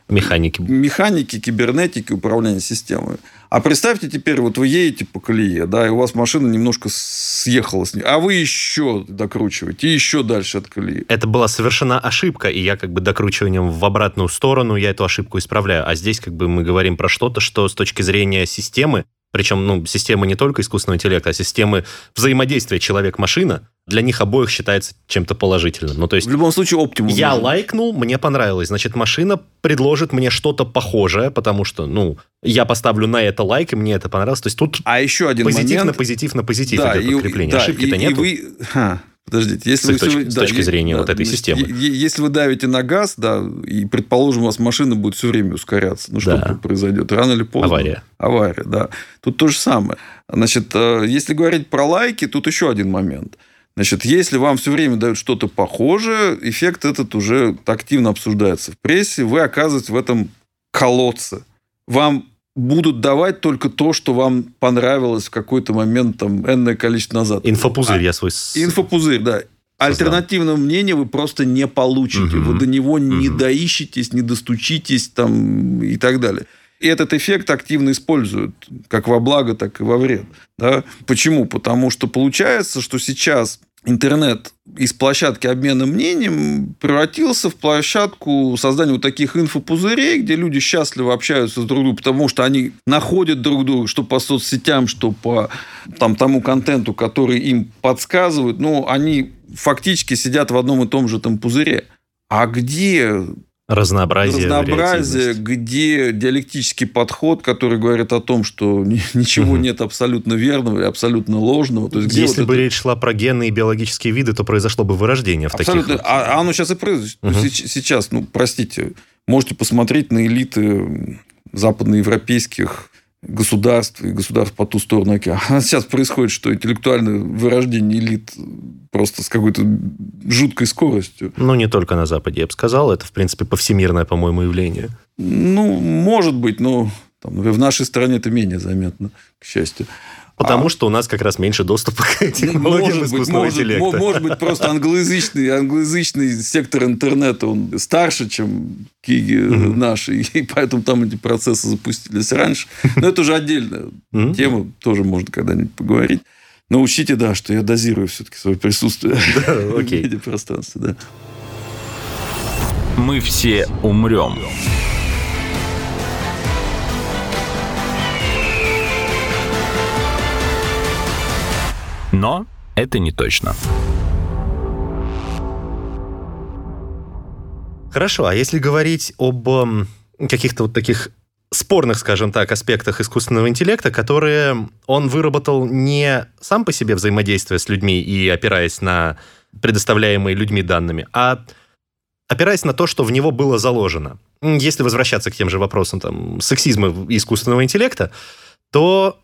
Механики. Механики, кибернетики, управления системой. А представьте теперь, вот вы едете по колее, да, и у вас машина немножко съехала с ней, а вы еще докручиваете, еще дальше от колеи. Это была совершена ошибка, и я как бы докручиванием в обратную сторону я эту ошибку исправляю. А здесь как бы мы говорим про что-то, что с точки зрения системы причем, ну, системы не только искусственного интеллекта, а системы взаимодействия человек-машина, для них обоих считается чем-то положительным. Ну, то есть... В любом случае, оптимум. Я нужен. лайкнул, мне понравилось. Значит, машина предложит мне что-то похожее, потому что, ну, я поставлю на это лайк, и мне это понравилось. То есть тут а еще один позитив момент... на позитив на позитив да, идет подкрепление. Да, Ошибки-то нет. Вы... Ха. Подождите, если с, вы, точки, да, с точки зрения да, вот этой системы. Если вы давите на газ, да, и, предположим, у вас машина будет все время ускоряться, ну что да. произойдет? Rано или поздно? Авария. Авария, да. Тут то же самое. Значит, э, если говорить про лайки, тут еще один момент. Значит, если вам все время дают что-то похожее, эффект этот уже активно обсуждается в прессе, вы оказываетесь в этом колодце. Вам будут давать только то, что вам понравилось в какой-то момент, там, энное количество назад. Инфопузырь а, я свой... Инфопузырь, да. Альтернативного мнения вы просто не получите. Угу. Вы до него угу. не доищетесь, не достучитесь там, и так далее. И этот эффект активно используют как во благо, так и во вред. Да? Почему? Потому что получается, что сейчас интернет из площадки обмена мнением превратился в площадку создания вот таких инфопузырей, где люди счастливо общаются с друг другом, потому что они находят друг друга, что по соцсетям, что по там, тому контенту, который им подсказывают, но они фактически сидят в одном и том же там пузыре. А где Разнообразие. Разнообразие, где диалектический подход, который говорит о том, что *laughs* ничего нет абсолютно верного и абсолютно ложного. То есть, Если вот бы это... речь шла про генные и биологические виды, то произошло бы вырождение в абсолютно. таких. А, а оно сейчас и произошло. Угу. Сейчас, ну, простите, можете посмотреть на элиты западноевропейских государств и государств по ту сторону океана. А *laughs* сейчас происходит, что интеллектуальное вырождение элит просто с какой-то жуткой скоростью. Ну, не только на Западе, я бы сказал. Это, в принципе, повсемирное, по-моему, явление. Ну, может быть, но там, в нашей стране это менее заметно, к счастью. Потому а, что у нас как раз меньше доступа к технологиям может искусственного быть, интеллекта. Может, может быть, просто англоязычный, англоязычный сектор интернета, он старше, чем Киги mm наши, *laughs* и поэтому там эти процессы запустились раньше. Но это уже отдельная тема, тоже можно когда-нибудь поговорить. Но учтите, да, что я дозирую все-таки свое присутствие *laughs* в медиапространстве. Да. Мы все умрем. Но это не точно. Хорошо, а если говорить об каких-то вот таких спорных, скажем так, аспектах искусственного интеллекта, которые он выработал не сам по себе взаимодействуя с людьми и опираясь на предоставляемые людьми данными, а опираясь на то, что в него было заложено. Если возвращаться к тем же вопросам там, сексизма и искусственного интеллекта, то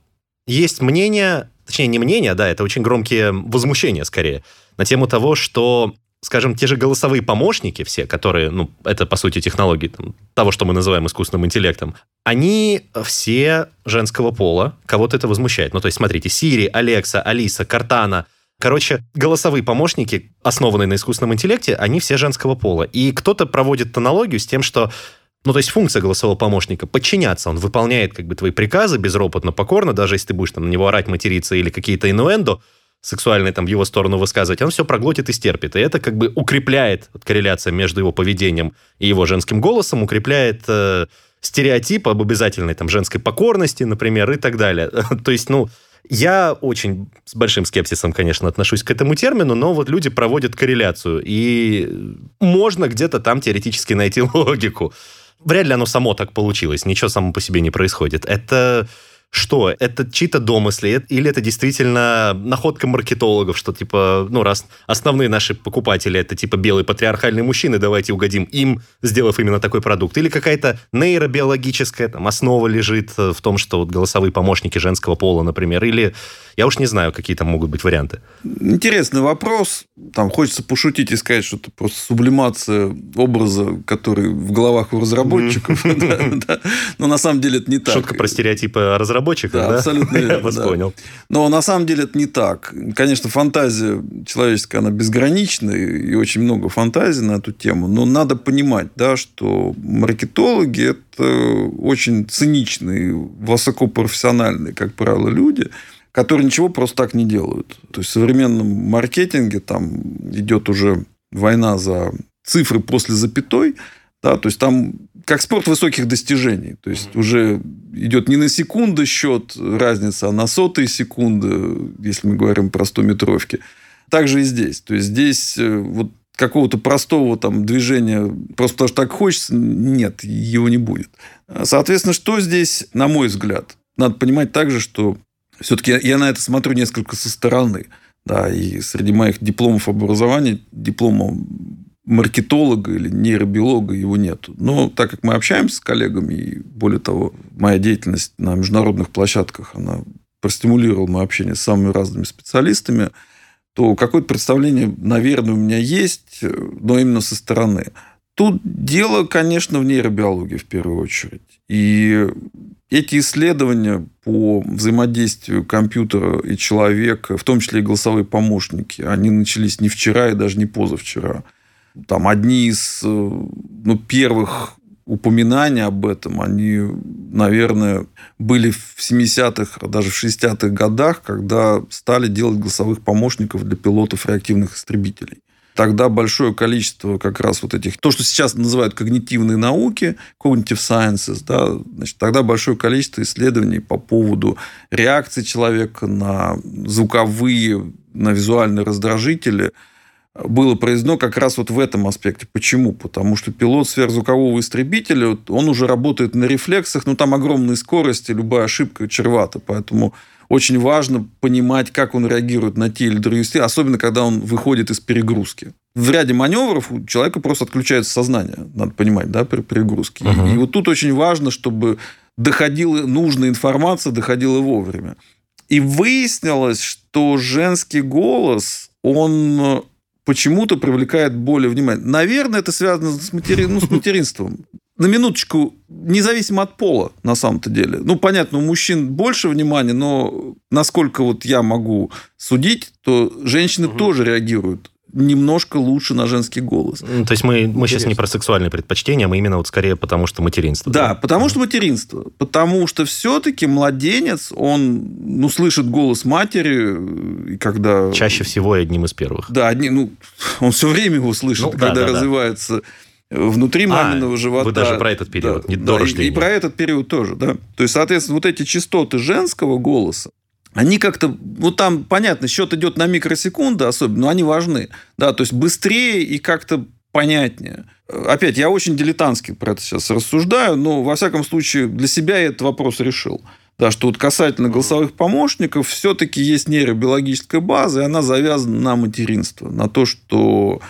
есть мнение, точнее, не мнение, да, это очень громкие возмущения скорее, на тему того, что скажем, те же голосовые помощники все, которые, ну, это, по сути, технологии там, того, что мы называем искусственным интеллектом, они все женского пола. Кого-то это возмущает. Ну, то есть, смотрите, Siri, Alexa, Алиса, Картана, Короче, голосовые помощники, основанные на искусственном интеллекте, они все женского пола. И кто-то проводит аналогию с тем, что ну, то есть функция голосового помощника подчиняться. Он выполняет как бы твои приказы безропотно, покорно, даже если ты будешь там на него орать, материться или какие-то инуэндо сексуальные там в его сторону высказывать, он все проглотит и стерпит. И это как бы укрепляет вот, корреляция между его поведением и его женским голосом, укрепляет э, стереотип об обязательной там женской покорности, например, и так далее. *laughs* то есть, ну, я очень с большим скепсисом, конечно, отношусь к этому термину, но вот люди проводят корреляцию, и можно где-то там теоретически найти *laughs* логику. Вряд ли оно само так получилось, ничего само по себе не происходит. Это что? Это чьи-то домысли? Или это действительно находка маркетологов, что типа, ну, раз основные наши покупатели это типа белые патриархальные мужчины, давайте угодим им, сделав именно такой продукт. Или какая-то нейробиологическая там основа лежит в том, что вот голосовые помощники женского пола, например, или я уж не знаю, какие там могут быть варианты. Интересный вопрос. Там хочется пошутить и сказать, что это просто сублимация образа, который в головах у разработчиков. *laughs* Но на самом деле это не так. Шутка про стереотипы разработчиков, да? Абсолютно верно. Я вас понял. Но на самом деле это не так. Конечно, фантазия человеческая, она безгранична, и очень много фантазий на эту тему. Но надо понимать, да, что маркетологи – это очень циничные, высокопрофессиональные, как правило, люди – которые ничего просто так не делают. То есть в современном маркетинге там идет уже война за цифры после запятой, да, то есть там как спорт высоких достижений. То есть уже идет не на секунды счет разница, а на сотые секунды, если мы говорим про 100 метровки. Также и здесь. То есть здесь э, вот какого-то простого там движения, просто потому что так хочется, нет, его не будет. Соответственно, что здесь, на мой взгляд, надо понимать также, что все-таки я на это смотрю несколько со стороны. Да, и среди моих дипломов образования диплома маркетолога или нейробиолога его нет. Но так как мы общаемся с коллегами, и более того, моя деятельность на международных площадках, она простимулировала мое общение с самыми разными специалистами, то какое-то представление, наверное, у меня есть, но именно со стороны. Тут дело, конечно, в нейробиологии в первую очередь. И эти исследования по взаимодействию компьютера и человека, в том числе и голосовые помощники, они начались не вчера и даже не позавчера. Там одни из э, ну, первых упоминаний об этом, они, наверное, были в 70-х, даже в 60-х годах, когда стали делать голосовых помощников для пилотов реактивных истребителей. Тогда большое количество как раз вот этих, то, что сейчас называют когнитивные науки, cognitive sciences, да, значит, тогда большое количество исследований по поводу реакции человека на звуковые, на визуальные раздражители было произведено как раз вот в этом аспекте. Почему? Потому что пилот сверхзвукового истребителя, он уже работает на рефлексах, но там огромные скорости, любая ошибка чревата. Поэтому очень важно понимать, как он реагирует на те или другие стили, особенно когда он выходит из перегрузки. В ряде маневров у человека просто отключается сознание, надо понимать, да, при перегрузке. Угу. И вот тут очень важно, чтобы доходила нужная информация, доходила вовремя. И выяснилось, что женский голос, он почему-то привлекает более внимания. Наверное, это связано с, матери... ну, с *laughs* материнством на минуточку, независимо от пола, на самом-то деле. Ну, понятно, у мужчин больше внимания, но насколько вот я могу судить, то женщины угу. тоже реагируют немножко лучше на женский голос. Ну, то есть мы, мы сейчас не про сексуальные предпочтения, мы именно вот скорее потому, что материнство. Да, да? потому что материнство. Потому что все-таки младенец, он ну, слышит голос матери, и когда... Чаще всего и одним из первых. Да, одни, ну, он все время его слышит, ну, когда да, да, развивается... Да внутри маминого а, живота. Вы даже про этот период, да, не да. И, и про этот период тоже, да. То есть, соответственно, вот эти частоты женского голоса, они как-то, ну там, понятно, счет идет на микросекунды особенно, но они важны. Да, то есть быстрее и как-то понятнее. Опять, я очень дилетантски про это сейчас рассуждаю, но, во всяком случае, для себя я этот вопрос решил. Да, что вот касательно голосовых помощников, все-таки есть нейробиологическая база, и она завязана на материнство, на то, что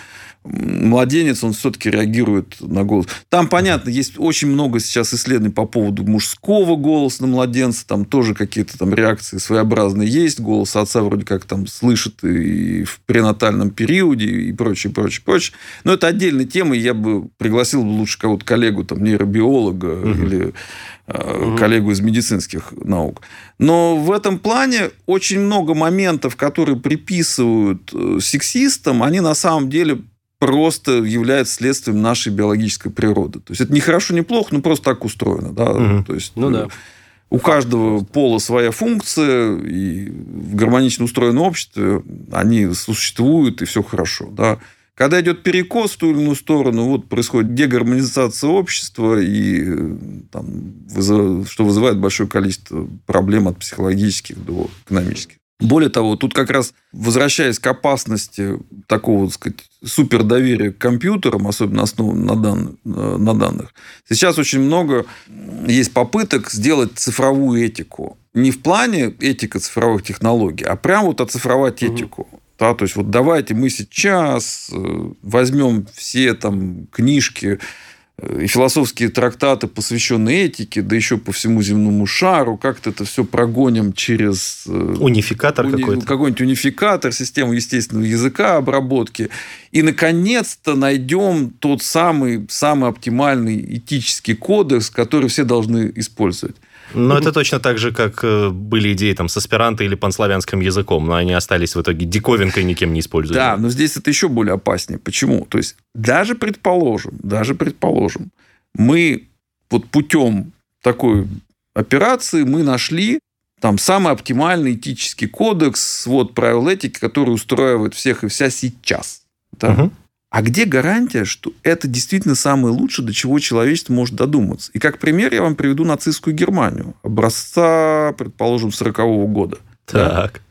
младенец, он все-таки реагирует на голос. Там, понятно, есть очень много сейчас исследований по поводу мужского голоса на младенца, там тоже какие-то там реакции своеобразные есть, голос отца вроде как там слышит и в пренатальном периоде и прочее, прочее, прочее. Но это отдельная тема, и я бы пригласил бы лучше кого-то коллегу, там, нейробиолога угу. или угу. коллегу из медицинских наук. Но в этом плане очень много моментов, которые приписывают э, сексистам, они на самом деле просто является следствием нашей биологической природы. То есть это не хорошо, не плохо, но просто так устроено. Да? Угу. То есть, ну да. У каждого пола своя функция, и в гармонично устроенном обществе они существуют, и все хорошо. Да? Когда идет перекос в ту или иную сторону, вот происходит дегармонизация общества, и там, вызыв... что вызывает большое количество проблем от психологических до экономических. Более того, тут как раз возвращаясь к опасности такого, так сказать, супердоверия к компьютерам, особенно основанным на, дан, на данных, сейчас очень много есть попыток сделать цифровую этику. Не в плане этика цифровых технологий, а прямо вот оцифровать этику. Угу. Да, то есть вот давайте мы сейчас э, возьмем все там книжки и философские трактаты, посвященные этике, да еще по всему земному шару, как-то это все прогоним через... Э, унификатор уни... какой-то. Какой-нибудь унификатор, систему естественного языка обработки. И, наконец-то, найдем тот самый, самый оптимальный этический кодекс, который все должны использовать. Но это точно так же, как э, были идеи там с аспиранто или панславянским языком, но они остались в итоге диковинкой, никем не используемой. Да, но здесь это еще более опаснее. Почему? То есть, даже предположим, даже предположим, мы вот путем такой операции мы нашли там самый оптимальный этический кодекс, вот правил этики, который устраивает всех и вся сейчас. Да? Угу. А где гарантия, что это действительно самое лучшее, до чего человечество может додуматься? И как пример я вам приведу нацистскую Германию, образца, предположим, 40-го года. Так.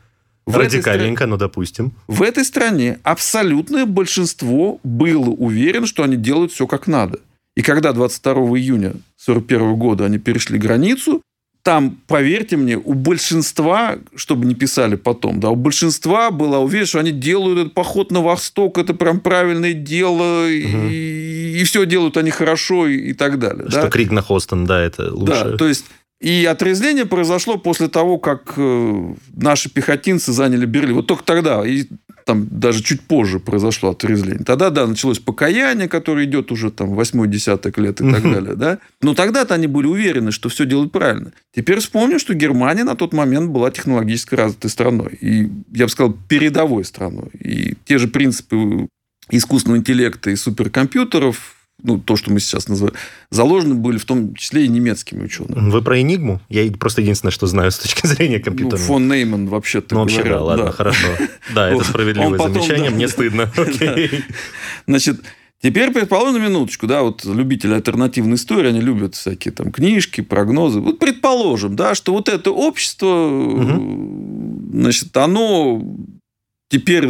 В Радикальненько, стране, ну, допустим. В этой стране абсолютное большинство было уверено, что они делают все как надо. И когда 22 июня 1941 года они перешли границу, там, поверьте мне, у большинства, чтобы не писали потом, да, у большинства была уверена, что они делают этот поход на восток, это прям правильное дело, угу. и, и все делают они хорошо и, и так далее. Что да? крик на Хостон, да, это лучше. Да, то есть и отрезвление произошло после того, как э, наши пехотинцы заняли Берлин. Вот только тогда, и там даже чуть позже произошло отрезвление. Тогда, да, началось покаяние, которое идет уже там восьмой десяток лет и так далее. Да? Но тогда-то они были уверены, что все делают правильно. Теперь вспомню, что Германия на тот момент была технологически развитой страной. И, я бы сказал, передовой страной. И те же принципы искусственного интеллекта и суперкомпьютеров ну, то, что мы сейчас называем, заложены были в том числе и немецкими учеными. Вы про Энигму? Я просто единственное, что знаю с точки *laughs* зрения компьютера. Ну, фон Нейман вообще-то Ну, вообще, да, ладно, хорошо. Да, это *laughs* справедливое замечание, мне стыдно. *laughs* Значит, Теперь, предположим, на минуточку, да, вот любители альтернативной истории, они любят всякие там книжки, прогнозы. Вот предположим, да, что вот это общество, значит, оно теперь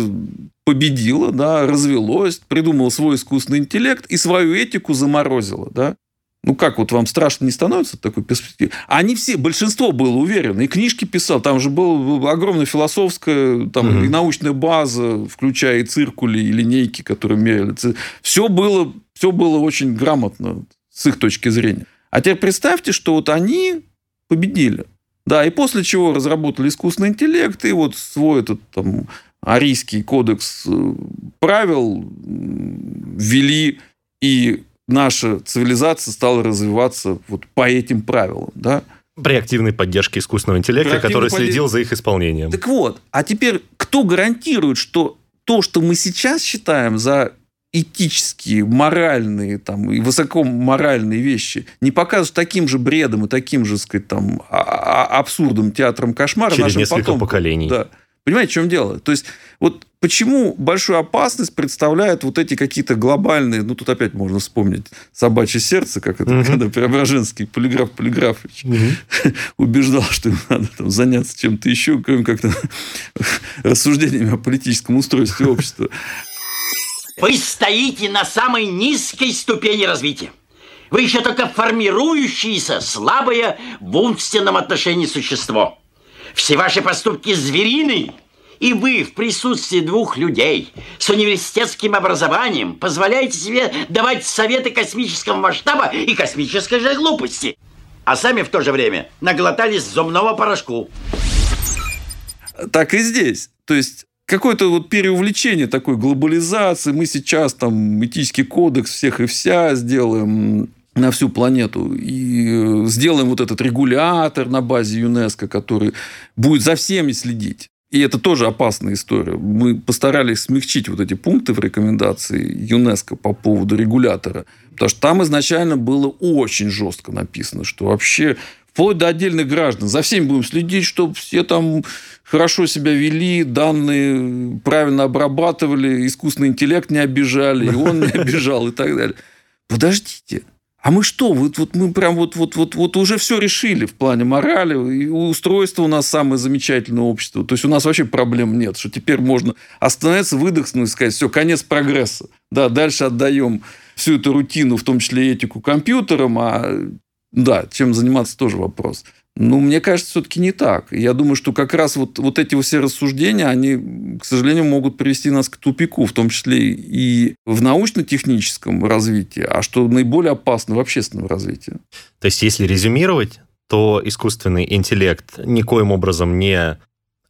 победило, да, развелось, придумало свой искусственный интеллект и свою этику заморозило, да. Ну как, вот вам страшно не становится от такой перспективы? Они все, большинство было уверено, и книжки писал, там же была огромная философская там, угу. и научная база, включая и циркули, и линейки, которые меряли. Все было, все было очень грамотно с их точки зрения. А теперь представьте, что вот они победили. Да, и после чего разработали искусственный интеллект, и вот свой этот там арийский кодекс э, правил ввели, и наша цивилизация стала развиваться вот по этим правилам, да. При активной поддержке искусственного интеллекта, который поддерж... следил за их исполнением. Так вот, а теперь кто гарантирует, что то, что мы сейчас считаем за этические, моральные там, и высокоморальные вещи не покажут таким же бредом и таким же, сказать, там, а, а, абсурдом, театром кошмара Через несколько потомкам. поколений. Да. Понимаете, в чем дело? То есть, вот почему большую опасность представляют вот эти какие-то глобальные, ну, тут опять можно вспомнить собачье сердце, как это, угу. когда Преображенский полиграф Полиграфович угу. убеждал, что им надо там, заняться чем-то еще, кроме как рассуждениями о политическом устройстве общества. Вы стоите на самой низкой ступени развития. Вы еще только формирующееся, слабое в умственном отношении существо. Все ваши поступки зверины, и вы в присутствии двух людей с университетским образованием позволяете себе давать советы космического масштаба и космической же глупости. А сами в то же время наглотались зубного порошку. Так и здесь. То есть какое-то вот переувлечение такой глобализации. Мы сейчас там этический кодекс всех и вся сделаем на всю планету и э, сделаем вот этот регулятор на базе ЮНЕСКО, который будет за всеми следить. И это тоже опасная история. Мы постарались смягчить вот эти пункты в рекомендации ЮНЕСКО по поводу регулятора. Потому что там изначально было очень жестко написано, что вообще вплоть до отдельных граждан. За всеми будем следить, чтобы все там хорошо себя вели, данные правильно обрабатывали, искусственный интеллект не обижали, и он не *laughs* обижал, и так далее. Подождите, а мы что? Вот, вот мы прям вот, вот, вот, вот уже все решили в плане морали. И устройство у нас самое замечательное общество. То есть у нас вообще проблем нет, что теперь можно остановиться, выдохнуть и сказать, все, конец прогресса. Да, дальше отдаем всю эту рутину, в том числе этику компьютерам, а да, чем заниматься тоже вопрос. Ну, мне кажется, все-таки не так. Я думаю, что как раз вот, вот эти все рассуждения, они, к сожалению, могут привести нас к тупику, в том числе и в научно-техническом развитии, а что наиболее опасно в общественном развитии. То есть, если резюмировать, то искусственный интеллект никоим образом не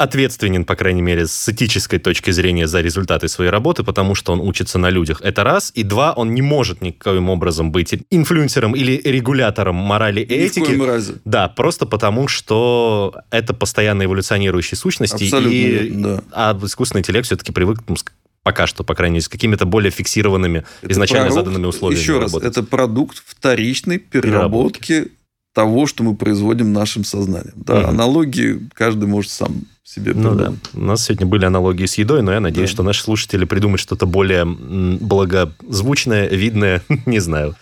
ответственен, по крайней мере, с этической точки зрения за результаты своей работы, потому что он учится на людях. Это раз. И два, он не может никаким образом быть инфлюенсером или регулятором морали и этики. Ни в разе. Да, просто потому что это постоянно эволюционирующие сущности. Абсолютно, и, да. А искусственный интеллект все-таки привык ну, пока что, по крайней мере, с какими-то более фиксированными, это изначально продукт, заданными условиями. Еще раз, это продукт вторичной переработки, переработки того, что мы производим нашим сознанием. Да, угу. Аналогии каждый может сам себе Ну да. У нас сегодня были аналогии с едой, но я надеюсь, да. что наши слушатели придумают что-то более благозвучное, видное, *laughs* не знаю.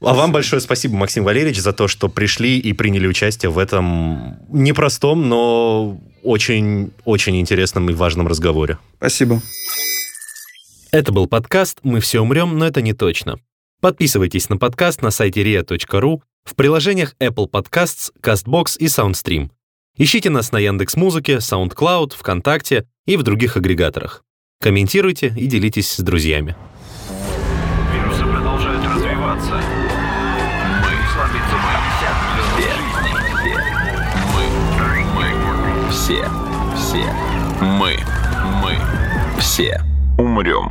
А вам большое спасибо, Максим Валерьевич, за то, что пришли и приняли участие в этом непростом, но очень-очень интересном и важном разговоре. Спасибо. Это был подкаст «Мы все умрем, но это не точно». Подписывайтесь на подкаст на сайте ria.ru, в приложениях Apple Podcasts, CastBox и SoundStream – Ищите нас на Яндекс Музыке, SoundCloud, ВКонтакте и в других агрегаторах. Комментируйте и делитесь с друзьями. Вирусы продолжают развиваться. Мы Мы, мы, все, все, мы, мы, все. Умрем.